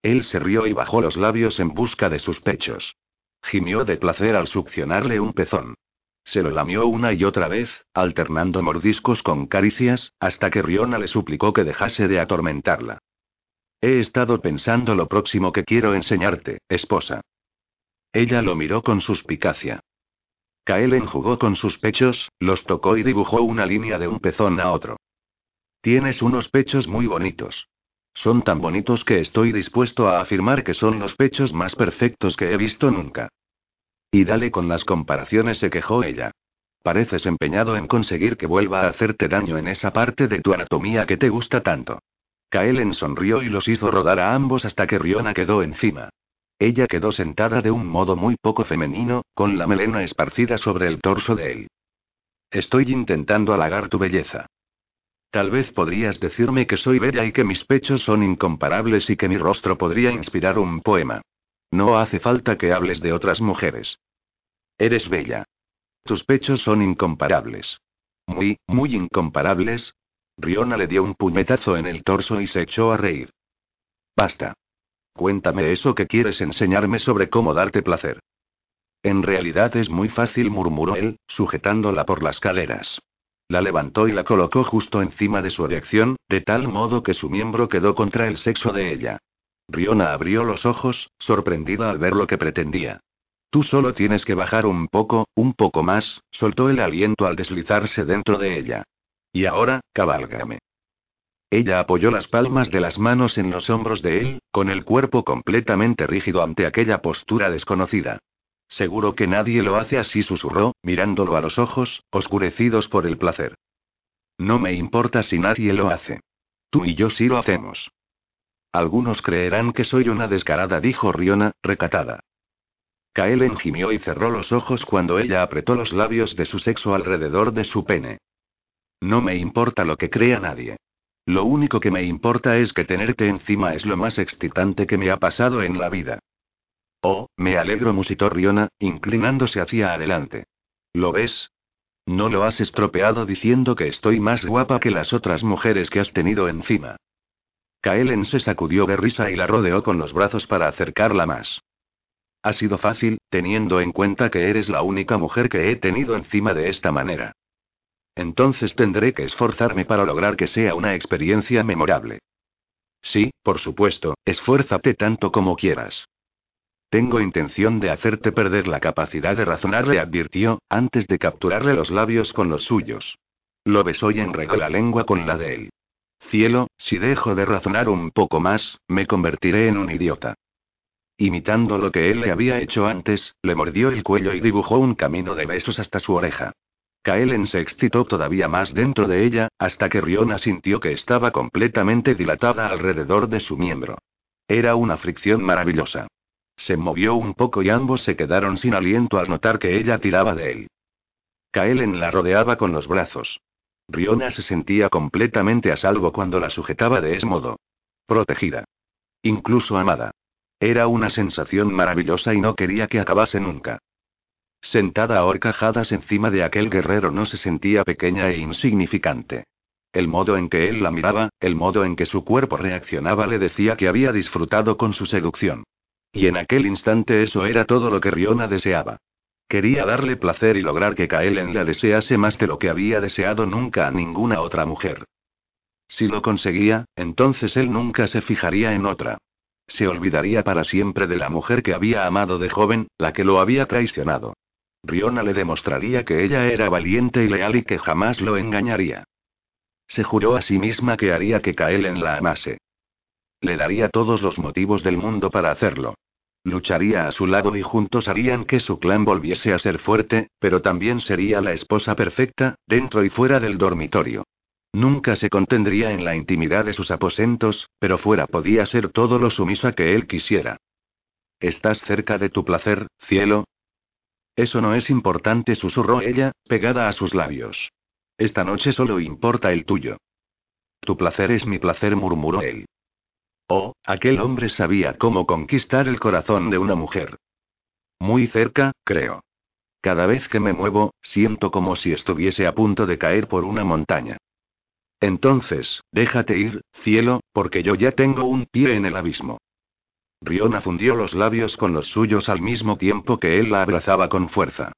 [SPEAKER 1] Él se rió y bajó los labios en busca de sus pechos. Gimió de placer al succionarle un pezón. Se lo lamió una y otra vez, alternando mordiscos con caricias, hasta que Riona le suplicó que dejase de atormentarla. He estado pensando lo próximo que quiero enseñarte, esposa. Ella lo miró con suspicacia. Kaelen jugó con sus pechos, los tocó y dibujó una línea de un pezón a otro. Tienes unos pechos muy bonitos. Son tan bonitos que estoy dispuesto a afirmar que son los pechos más perfectos que he visto nunca. Y dale con las comparaciones, se quejó ella. Pareces empeñado en conseguir que vuelva a hacerte daño en esa parte de tu anatomía que te gusta tanto. Kaelen sonrió y los hizo rodar a ambos hasta que Riona quedó encima. Ella quedó sentada de un modo muy poco femenino, con la melena esparcida sobre el torso de él. Estoy intentando halagar tu belleza. Tal vez podrías decirme que soy bella y que mis pechos son incomparables y que mi rostro podría inspirar un poema. No hace falta que hables de otras mujeres. Eres bella. Tus pechos son incomparables. Muy, muy incomparables. Riona le dio un puñetazo en el torso y se echó a reír. Basta. Cuéntame eso que quieres enseñarme sobre cómo darte placer. En realidad es muy fácil, murmuró él, sujetándola por las caderas. La levantó y la colocó justo encima de su erección, de tal modo que su miembro quedó contra el sexo de ella. Riona abrió los ojos, sorprendida al ver lo que pretendía. Tú solo tienes que bajar un poco, un poco más, soltó el aliento al deslizarse dentro de ella. Y ahora, cabálgame. Ella apoyó las palmas de las manos en los hombros de él, con el cuerpo completamente rígido ante aquella postura desconocida. Seguro que nadie lo hace así, susurró, mirándolo a los ojos, oscurecidos por el placer. No me importa si nadie lo hace. Tú y yo sí lo hacemos. Algunos creerán que soy una descarada, dijo Riona, recatada. Kaelen gimió y cerró los ojos cuando ella apretó los labios de su sexo alrededor de su pene. No me importa lo que crea nadie. Lo único que me importa es que tenerte encima es lo más excitante que me ha pasado en la vida. Oh, me alegro, musitó Riona, inclinándose hacia adelante. ¿Lo ves? No lo has estropeado diciendo que estoy más guapa que las otras mujeres que has tenido encima. Kaelen se sacudió de risa y la rodeó con los brazos para acercarla más. Ha sido fácil, teniendo en cuenta que eres la única mujer que he tenido encima de esta manera. Entonces tendré que esforzarme para lograr que sea una experiencia memorable. Sí, por supuesto, esfuérzate tanto como quieras. Tengo intención de hacerte perder la capacidad de razonar, le advirtió, antes de capturarle los labios con los suyos. Lo besó y enregó la lengua con la de él. Cielo, si dejo de razonar un poco más, me convertiré en un idiota. Imitando lo que él le había hecho antes, le mordió el cuello y dibujó un camino de besos hasta su oreja. Kaelen se excitó todavía más dentro de ella, hasta que Riona sintió que estaba completamente dilatada alrededor de su miembro. Era una fricción maravillosa. Se movió un poco y ambos se quedaron sin aliento al notar que ella tiraba de él. Kaelen la rodeaba con los brazos. Riona se sentía completamente a salvo cuando la sujetaba de ese modo. Protegida. Incluso amada. Era una sensación maravillosa y no quería que acabase nunca. Sentada a horcajadas encima de aquel guerrero no se sentía pequeña e insignificante. El modo en que él la miraba, el modo en que su cuerpo reaccionaba le decía que había disfrutado con su seducción. Y en aquel instante eso era todo lo que Riona deseaba. Quería darle placer y lograr que Kaelen la desease más de lo que había deseado nunca a ninguna otra mujer. Si lo conseguía, entonces él nunca se fijaría en otra. Se olvidaría para siempre de la mujer que había amado de joven, la que lo había traicionado. Riona le demostraría que ella era valiente y leal y que jamás lo engañaría. Se juró a sí misma que haría que Kaelen la amase. Le daría todos los motivos del mundo para hacerlo. Lucharía a su lado y juntos harían que su clan volviese a ser fuerte, pero también sería la esposa perfecta, dentro y fuera del dormitorio. Nunca se contendría en la intimidad de sus aposentos, pero fuera podía ser todo lo sumisa que él quisiera. ¿Estás cerca de tu placer, cielo? Eso no es importante, susurró ella, pegada a sus labios. Esta noche solo importa el tuyo. Tu placer es mi placer, murmuró él. Oh, aquel hombre sabía cómo conquistar el corazón de una mujer. Muy cerca, creo. Cada vez que me muevo, siento como si estuviese a punto de caer por una montaña. Entonces, déjate ir, cielo, porque yo ya tengo un pie en el abismo. Riona fundió los labios con los suyos al mismo tiempo que él la abrazaba con fuerza.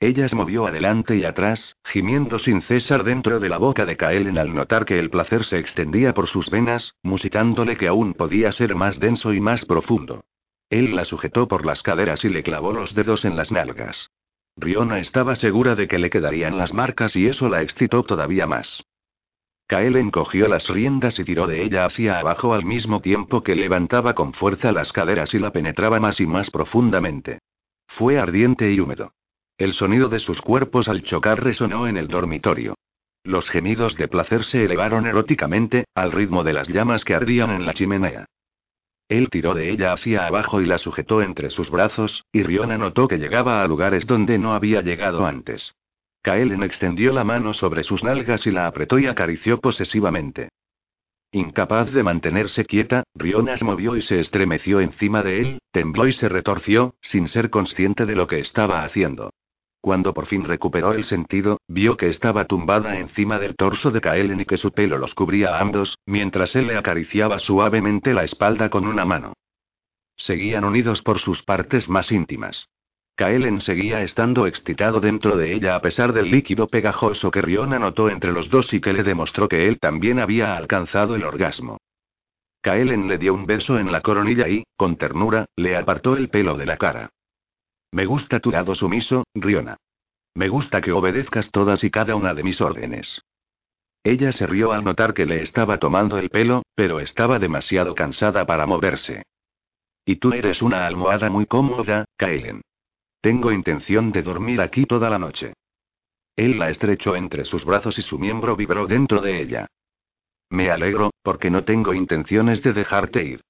[SPEAKER 1] Ella se movió adelante y atrás, gimiendo sin cesar dentro de la boca de Kaelen al notar que el placer se extendía por sus venas, musicándole que aún podía ser más denso y más profundo. Él la sujetó por las caderas y le clavó los dedos en las nalgas. Riona estaba segura de que le quedarían las marcas y eso la excitó todavía más. Kaelen cogió las riendas y tiró de ella hacia abajo al mismo tiempo que levantaba con fuerza las caderas y la penetraba más y más profundamente. Fue ardiente y húmedo. El sonido de sus cuerpos al chocar resonó en el dormitorio. Los gemidos de placer se elevaron eróticamente, al ritmo de las llamas que ardían en la chimenea. Él tiró de ella hacia abajo y la sujetó entre sus brazos, y Riona notó que llegaba a lugares donde no había llegado antes. Kaelen extendió la mano sobre sus nalgas y la apretó y acarició posesivamente. Incapaz de mantenerse quieta, Riona se movió y se estremeció encima de él, tembló y se retorció, sin ser consciente de lo que estaba haciendo. Cuando por fin recuperó el sentido, vio que estaba tumbada encima del torso de Kaelen y que su pelo los cubría a ambos, mientras él le acariciaba suavemente la espalda con una mano. Seguían unidos por sus partes más íntimas. Kaelen seguía estando excitado dentro de ella a pesar del líquido pegajoso que Riona notó entre los dos y que le demostró que él también había alcanzado el orgasmo. Kaelen le dio un beso en la coronilla y, con ternura, le apartó el pelo de la cara. Me gusta tu lado sumiso, Riona. Me gusta que obedezcas todas y cada una de mis órdenes. Ella se rió al notar que le estaba tomando el pelo, pero estaba demasiado cansada para moverse. Y tú eres una almohada muy cómoda, Kaelen. Tengo intención de dormir aquí toda la noche. Él la estrechó entre sus brazos y su miembro vibró dentro de ella. Me alegro, porque no tengo intenciones de dejarte ir.